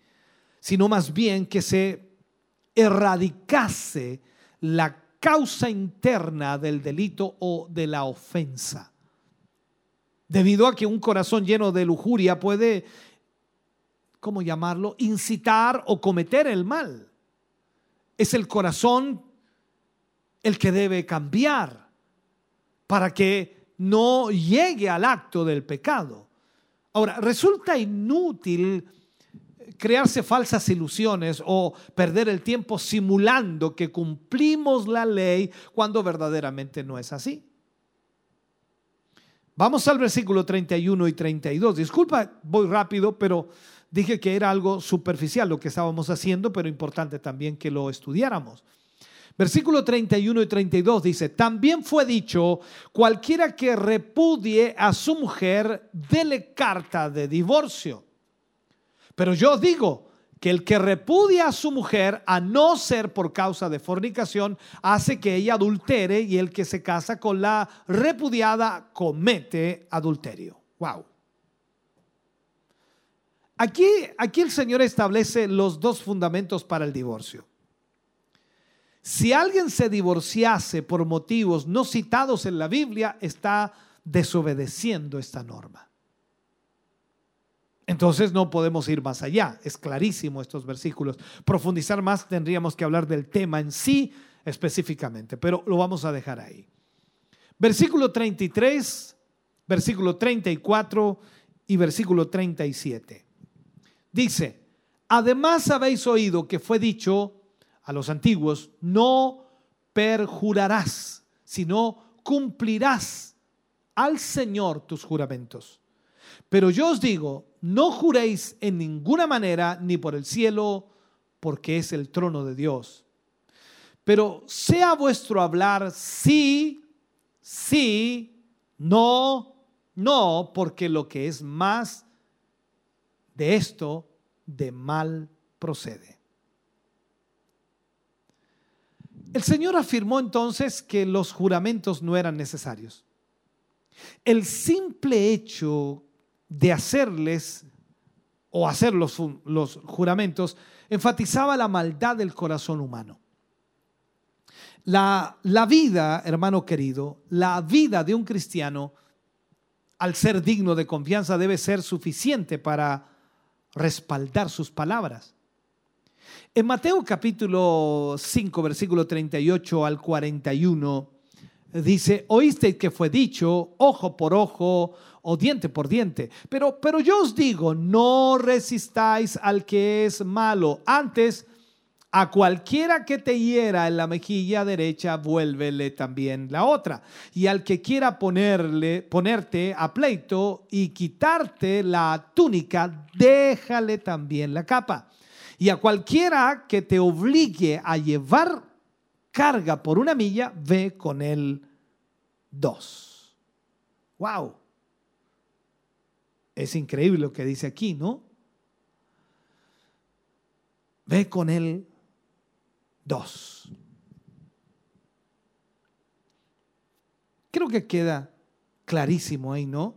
sino más bien que se erradicase la causa interna del delito o de la ofensa. Debido a que un corazón lleno de lujuria puede, ¿cómo llamarlo?, incitar o cometer el mal. Es el corazón el que debe cambiar para que no llegue al acto del pecado. Ahora, resulta inútil crearse falsas ilusiones o perder el tiempo simulando que cumplimos la ley cuando verdaderamente no es así. Vamos al versículo 31 y 32. Disculpa, voy rápido, pero dije que era algo superficial lo que estábamos haciendo, pero importante también que lo estudiáramos. Versículo 31 y 32 dice, también fue dicho, cualquiera que repudie a su mujer, dele carta de divorcio. Pero yo digo que el que repudia a su mujer, a no ser por causa de fornicación, hace que ella adultere y el que se casa con la repudiada comete adulterio. Wow. Aquí, aquí el Señor establece los dos fundamentos para el divorcio. Si alguien se divorciase por motivos no citados en la Biblia, está desobedeciendo esta norma. Entonces no podemos ir más allá. Es clarísimo estos versículos. Profundizar más tendríamos que hablar del tema en sí específicamente, pero lo vamos a dejar ahí. Versículo 33, versículo 34 y versículo 37. Dice, además habéis oído que fue dicho a los antiguos, no perjurarás, sino cumplirás al Señor tus juramentos. Pero yo os digo, no juréis en ninguna manera ni por el cielo, porque es el trono de Dios. Pero sea vuestro hablar sí, sí, no, no, porque lo que es más de esto, de mal procede. El Señor afirmó entonces que los juramentos no eran necesarios. El simple hecho de hacerles o hacer los, los juramentos, enfatizaba la maldad del corazón humano. La, la vida, hermano querido, la vida de un cristiano, al ser digno de confianza, debe ser suficiente para respaldar sus palabras. En Mateo capítulo 5, versículo 38 al 41, dice, oíste que fue dicho, ojo por ojo, o diente por diente. Pero, pero yo os digo, no resistáis al que es malo. Antes, a cualquiera que te hiera en la mejilla derecha, vuélvele también la otra. Y al que quiera ponerle, ponerte a pleito y quitarte la túnica, déjale también la capa. Y a cualquiera que te obligue a llevar carga por una milla, ve con él dos. Wow. Es increíble lo que dice aquí, ¿no? Ve con él Creo que queda clarísimo ahí, ¿no?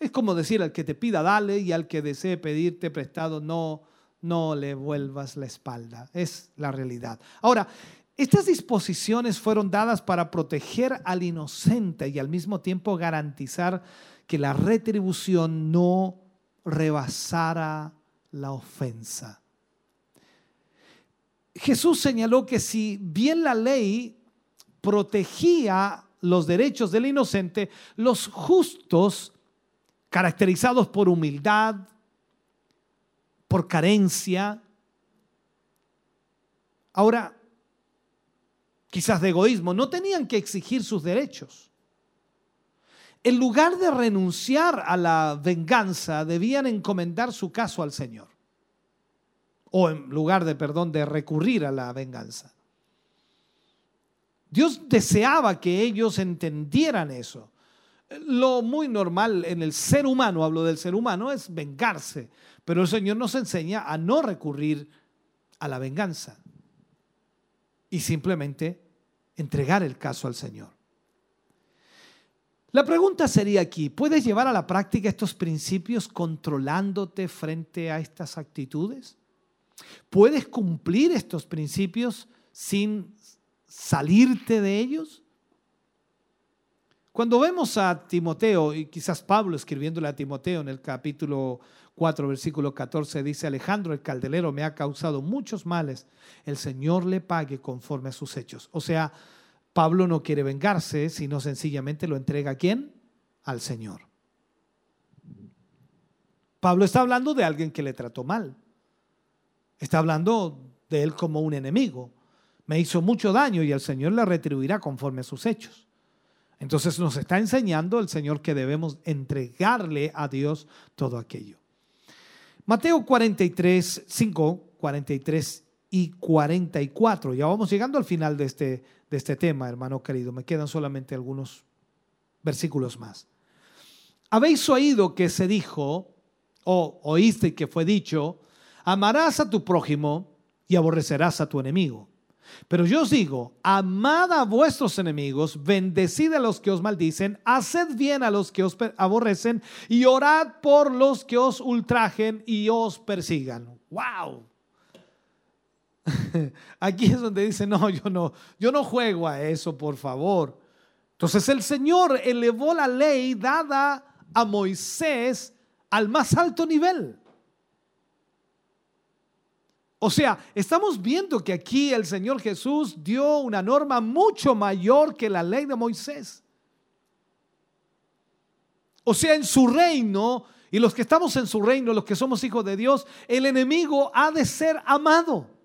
Es como decir al que te pida, dale, y al que desee pedirte prestado, no, no le vuelvas la espalda. Es la realidad. Ahora, estas disposiciones fueron dadas para proteger al inocente y al mismo tiempo garantizar que la retribución no rebasara la ofensa. Jesús señaló que si bien la ley protegía los derechos del inocente, los justos, caracterizados por humildad, por carencia, ahora quizás de egoísmo, no tenían que exigir sus derechos. En lugar de renunciar a la venganza, debían encomendar su caso al Señor. O en lugar de, perdón, de recurrir a la venganza. Dios deseaba que ellos entendieran eso. Lo muy normal en el ser humano, hablo del ser humano, es vengarse. Pero el Señor nos enseña a no recurrir a la venganza y simplemente entregar el caso al Señor. La pregunta sería aquí, ¿puedes llevar a la práctica estos principios controlándote frente a estas actitudes? ¿Puedes cumplir estos principios sin salirte de ellos? Cuando vemos a Timoteo, y quizás Pablo escribiéndole a Timoteo en el capítulo 4, versículo 14, dice, Alejandro el caldelero me ha causado muchos males, el Señor le pague conforme a sus hechos. O sea, Pablo no quiere vengarse, sino sencillamente lo entrega a quién? Al Señor. Pablo está hablando de alguien que le trató mal. Está hablando de él como un enemigo. Me hizo mucho daño y el Señor le retribuirá conforme a sus hechos. Entonces nos está enseñando el Señor que debemos entregarle a Dios todo aquello. Mateo 43, 5, 43 y 44. Ya vamos llegando al final de este, de este tema, hermano querido. Me quedan solamente algunos versículos más. Habéis oído que se dijo, o oíste que fue dicho, amarás a tu prójimo y aborrecerás a tu enemigo. Pero yo os digo, amad a vuestros enemigos, bendecid a los que os maldicen, haced bien a los que os aborrecen y orad por los que os ultrajen y os persigan. ¡Wow! Aquí es donde dice, no, yo no, yo no juego a eso, por favor. Entonces el Señor elevó la ley dada a Moisés al más alto nivel. O sea, estamos viendo que aquí el Señor Jesús dio una norma mucho mayor que la ley de Moisés. O sea, en su reino, y los que estamos en su reino, los que somos hijos de Dios, el enemigo ha de ser amado.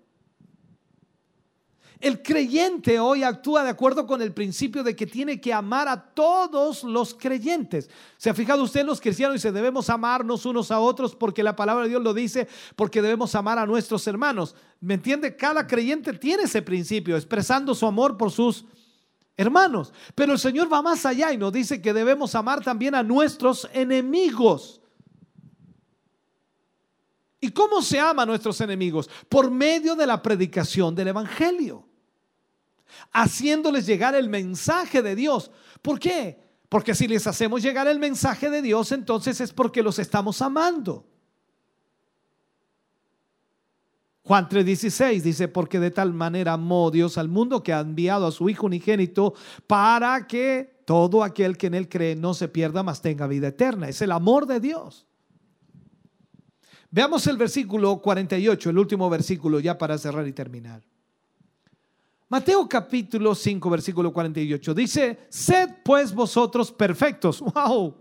El creyente hoy actúa de acuerdo con el principio de que tiene que amar a todos los creyentes. ¿Se ha fijado usted los cristianos? Dice, debemos amarnos unos a otros porque la palabra de Dios lo dice, porque debemos amar a nuestros hermanos. ¿Me entiende? Cada creyente tiene ese principio, expresando su amor por sus hermanos. Pero el Señor va más allá y nos dice que debemos amar también a nuestros enemigos. ¿Y cómo se ama a nuestros enemigos? Por medio de la predicación del Evangelio haciéndoles llegar el mensaje de Dios. ¿Por qué? Porque si les hacemos llegar el mensaje de Dios, entonces es porque los estamos amando. Juan 3:16 dice, porque de tal manera amó Dios al mundo que ha enviado a su Hijo unigénito para que todo aquel que en él cree no se pierda, mas tenga vida eterna. Es el amor de Dios. Veamos el versículo 48, el último versículo ya para cerrar y terminar. Mateo capítulo 5, versículo 48 dice, sed pues vosotros perfectos. ¡Wow!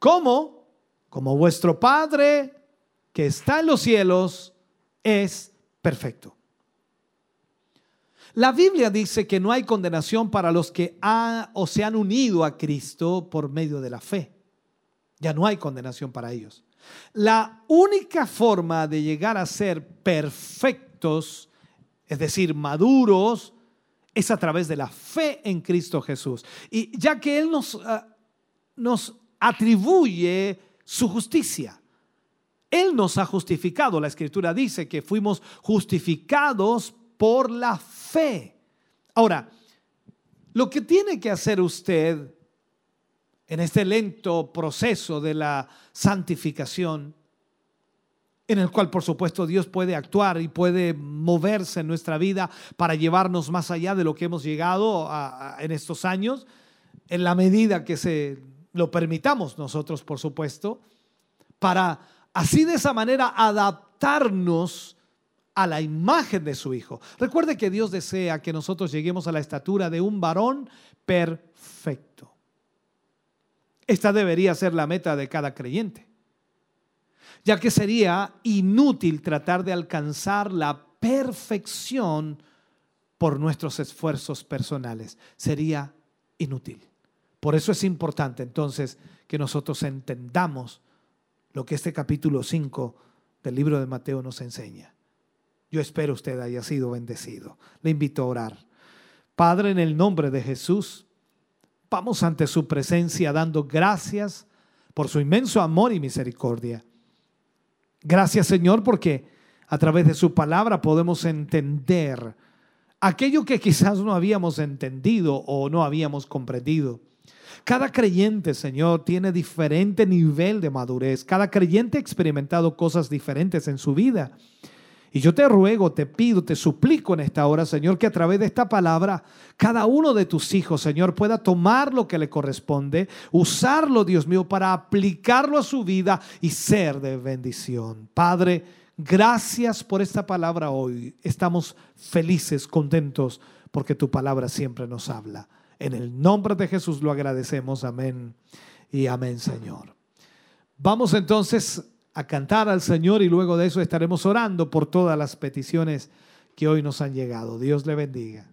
¿Cómo? Como vuestro Padre que está en los cielos es perfecto. La Biblia dice que no hay condenación para los que han o se han unido a Cristo por medio de la fe. Ya no hay condenación para ellos. La única forma de llegar a ser perfectos es decir, maduros, es a través de la fe en Cristo Jesús. Y ya que Él nos, ah, nos atribuye su justicia. Él nos ha justificado. La escritura dice que fuimos justificados por la fe. Ahora, lo que tiene que hacer usted en este lento proceso de la santificación en el cual por supuesto Dios puede actuar y puede moverse en nuestra vida para llevarnos más allá de lo que hemos llegado en estos años, en la medida que se lo permitamos nosotros, por supuesto, para así de esa manera adaptarnos a la imagen de su Hijo. Recuerde que Dios desea que nosotros lleguemos a la estatura de un varón perfecto. Esta debería ser la meta de cada creyente, ya que sería inútil tratar de alcanzar la perfección por nuestros esfuerzos personales. Sería inútil. Por eso es importante entonces que nosotros entendamos lo que este capítulo 5 del libro de Mateo nos enseña. Yo espero usted haya sido bendecido. Le invito a orar. Padre, en el nombre de Jesús, vamos ante su presencia dando gracias por su inmenso amor y misericordia. Gracias Señor porque a través de su palabra podemos entender aquello que quizás no habíamos entendido o no habíamos comprendido. Cada creyente, Señor, tiene diferente nivel de madurez. Cada creyente ha experimentado cosas diferentes en su vida. Y yo te ruego, te pido, te suplico en esta hora, Señor, que a través de esta palabra cada uno de tus hijos, Señor, pueda tomar lo que le corresponde, usarlo, Dios mío, para aplicarlo a su vida y ser de bendición. Padre, gracias por esta palabra hoy. Estamos felices, contentos, porque tu palabra siempre nos habla. En el nombre de Jesús lo agradecemos. Amén y amén, Señor. Vamos entonces a cantar al Señor y luego de eso estaremos orando por todas las peticiones que hoy nos han llegado. Dios le bendiga.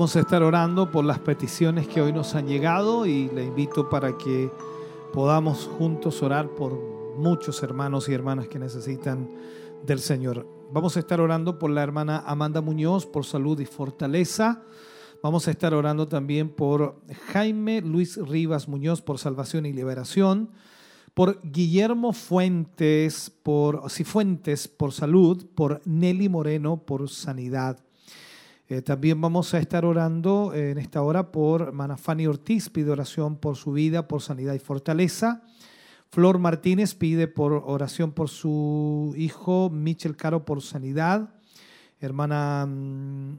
Vamos a estar orando por las peticiones que hoy nos han llegado y le invito para que podamos juntos orar por muchos hermanos y hermanas que necesitan del Señor. Vamos a estar orando por la hermana Amanda Muñoz por salud y fortaleza. Vamos a estar orando también por Jaime Luis Rivas Muñoz por salvación y liberación, por Guillermo Fuentes por Cifuentes por salud, por Nelly Moreno por sanidad. Eh, también vamos a estar orando en esta hora por hermana Fanny Ortiz, pide oración por su vida, por sanidad y fortaleza. Flor Martínez pide por oración por su hijo Michel Caro por sanidad. Hermana mm,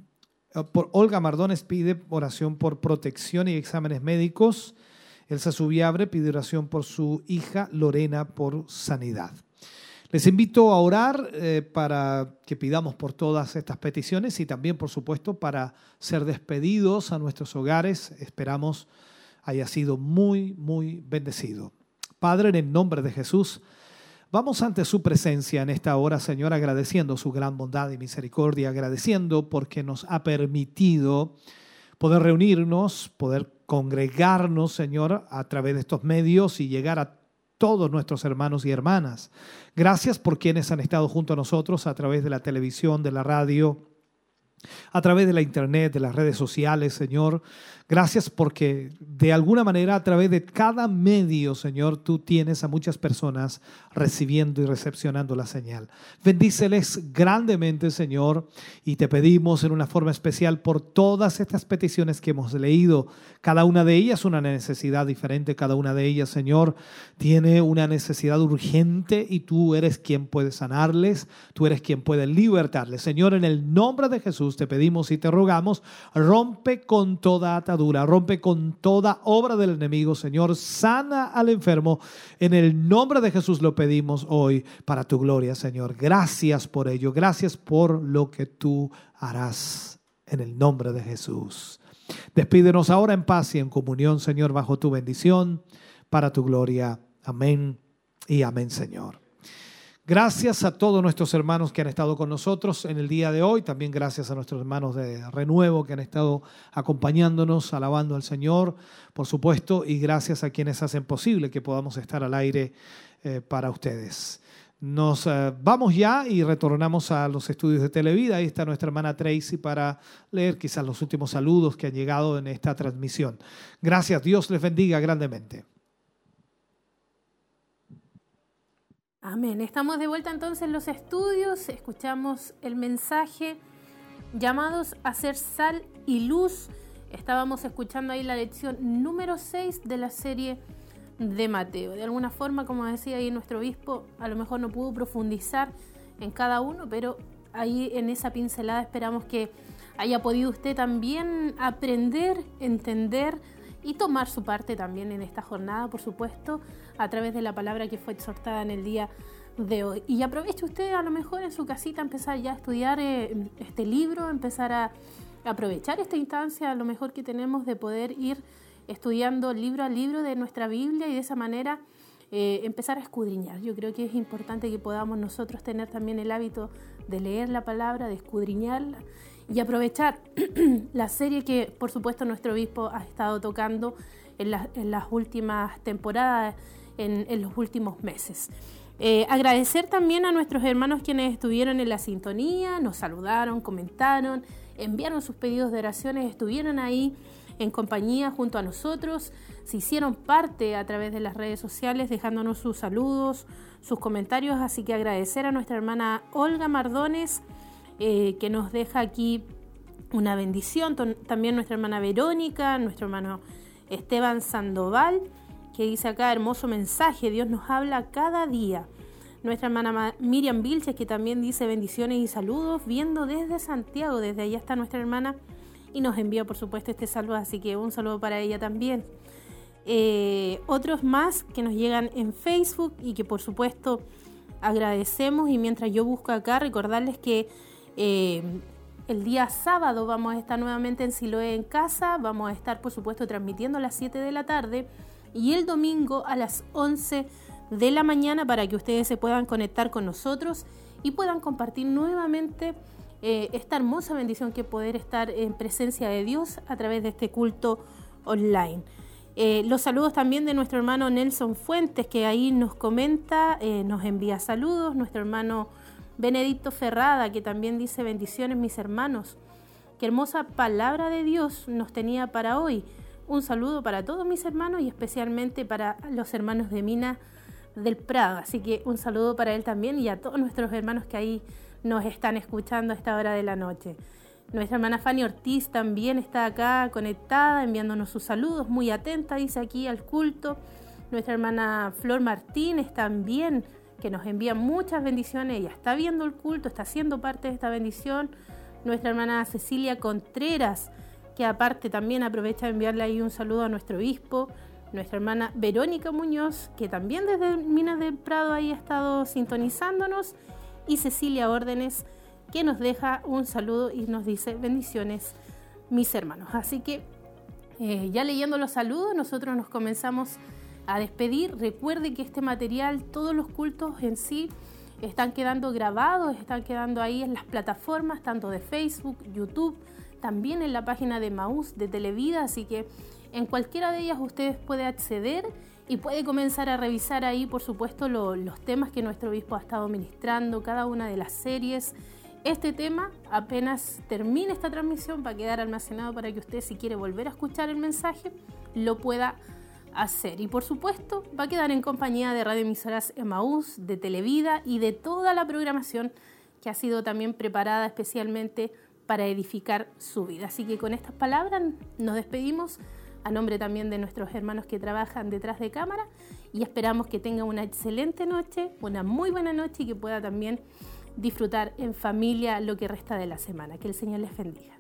eh, Olga Mardones pide oración por protección y exámenes médicos. Elsa Subiabre pide oración por su hija Lorena por sanidad. Les invito a orar eh, para que pidamos por todas estas peticiones y también, por supuesto, para ser despedidos a nuestros hogares. Esperamos haya sido muy, muy bendecido. Padre, en el nombre de Jesús, vamos ante su presencia en esta hora, Señor, agradeciendo su gran bondad y misericordia, agradeciendo porque nos ha permitido poder reunirnos, poder congregarnos, Señor, a través de estos medios y llegar a todos nuestros hermanos y hermanas. Gracias por quienes han estado junto a nosotros a través de la televisión, de la radio, a través de la internet, de las redes sociales, Señor. Gracias porque de alguna manera a través de cada medio, Señor, tú tienes a muchas personas recibiendo y recepcionando la señal. Bendíceles grandemente, Señor, y te pedimos en una forma especial por todas estas peticiones que hemos leído. Cada una de ellas una necesidad diferente, cada una de ellas, Señor, tiene una necesidad urgente y tú eres quien puede sanarles, tú eres quien puede libertarles. Señor, en el nombre de Jesús te pedimos y te rogamos, rompe con toda atadura rompe con toda obra del enemigo, Señor. Sana al enfermo. En el nombre de Jesús lo pedimos hoy para tu gloria, Señor. Gracias por ello. Gracias por lo que tú harás en el nombre de Jesús. Despídenos ahora en paz y en comunión, Señor, bajo tu bendición, para tu gloria. Amén y amén, Señor. Gracias a todos nuestros hermanos que han estado con nosotros en el día de hoy. También gracias a nuestros hermanos de Renuevo que han estado acompañándonos, alabando al Señor, por supuesto, y gracias a quienes hacen posible que podamos estar al aire eh, para ustedes. Nos eh, vamos ya y retornamos a los estudios de Televida. Ahí está nuestra hermana Tracy para leer quizás los últimos saludos que han llegado en esta transmisión. Gracias, Dios les bendiga grandemente. Amén. Estamos de vuelta entonces en los estudios, escuchamos el mensaje llamados a ser sal y luz. Estábamos escuchando ahí la lección número 6 de la serie de Mateo. De alguna forma, como decía ahí nuestro obispo, a lo mejor no pudo profundizar en cada uno, pero ahí en esa pincelada esperamos que haya podido usted también aprender, entender y tomar su parte también en esta jornada, por supuesto, a través de la palabra que fue exhortada en el día de hoy. Y aproveche usted a lo mejor en su casita empezar ya a estudiar eh, este libro, empezar a aprovechar esta instancia, a lo mejor que tenemos de poder ir estudiando libro a libro de nuestra Biblia y de esa manera eh, empezar a escudriñar. Yo creo que es importante que podamos nosotros tener también el hábito de leer la palabra, de escudriñarla y aprovechar la serie que por supuesto nuestro obispo ha estado tocando en, las últimas temporadas, en, los últimos meses. Eh, agradecer también a nuestros hermanos quienes estuvieron en la sintonía, nos saludaron, comentaron, enviaron sus pedidos de oraciones, estuvieron ahí en compañía junto a nosotros, se hicieron parte a través de las redes sociales dejándonos sus saludos, sus comentarios, así que agradecer a nuestra hermana Olga Mardones, eh, que nos deja aquí una bendición. También nuestra hermana Verónica, nuestro hermano Esteban Sandoval, que dice acá hermoso mensaje, Dios nos habla cada día. Nuestra hermana Miriam Vilches, que también dice bendiciones y saludos, viendo desde Santiago, desde allá está nuestra hermana, y nos envía por supuesto este saludo, así que un saludo para ella también. Eh, otros más que nos llegan en Facebook y que por supuesto agradecemos y mientras yo busco acá recordarles que eh, el día sábado vamos a estar nuevamente en Siloé en casa, vamos a estar por supuesto transmitiendo a las 7 de la tarde. Y el domingo a las 11 de la mañana para que ustedes se puedan conectar con nosotros y puedan compartir nuevamente eh, esta hermosa bendición que poder estar en presencia de Dios a través de este culto online. Eh, los saludos también de nuestro hermano Nelson Fuentes, que ahí nos comenta, nos envía saludos, nuestro hermano Benedicto Ferrada, que también dice bendiciones mis hermanos. Qué hermosa palabra de Dios nos tenía para hoy. Un saludo para todos mis hermanos y especialmente para los hermanos de Mina del Prado. Así que un saludo para él también y a todos nuestros hermanos que ahí nos están escuchando a esta hora de la noche. Nuestra hermana Fanny Ortiz también está acá conectada, enviándonos sus saludos, muy atenta, dice aquí al culto. Nuestra hermana Flor Martínez también que nos envía muchas bendiciones. Ella está viendo el culto, está siendo parte de esta bendición. Nuestra hermana Cecilia Contreras, que aparte también aprovecha de enviarle ahí un saludo a nuestro obispo. Nuestra hermana Verónica Muñoz, que también desde Minas del Prado ahí ha estado sintonizándonos. Y Cecilia Órdenes, que nos deja un saludo y nos dice bendiciones, mis hermanos. Así que eh, ya leyendo los saludos, nosotros nos comenzamos a despedir. Recuerde que este material, todos los cultos en sí, están quedando grabados, están quedando ahí en las plataformas, tanto de Facebook, YouTube, también en la página de Maús, de Televida, así que en cualquiera de ellas ustedes puede acceder y puede comenzar a revisar ahí, por supuesto, los temas que nuestro obispo ha estado ministrando, cada una de las series Este tema, apenas termine esta transmisión, va a quedar almacenado para que usted, si quiere volver a escuchar el mensaje, lo pueda hacer. Y por supuesto, va a quedar en compañía de Radio Emisoras Emaús, de Televida y de toda la programación que ha sido también preparada especialmente para edificar su vida. Así que con estas palabras nos despedimos a nombre también de nuestros hermanos que trabajan detrás de cámara y esperamos que tenga una excelente noche, una muy buena noche y que pueda también disfrutar en familia lo que resta de la semana. Que el Señor les bendiga.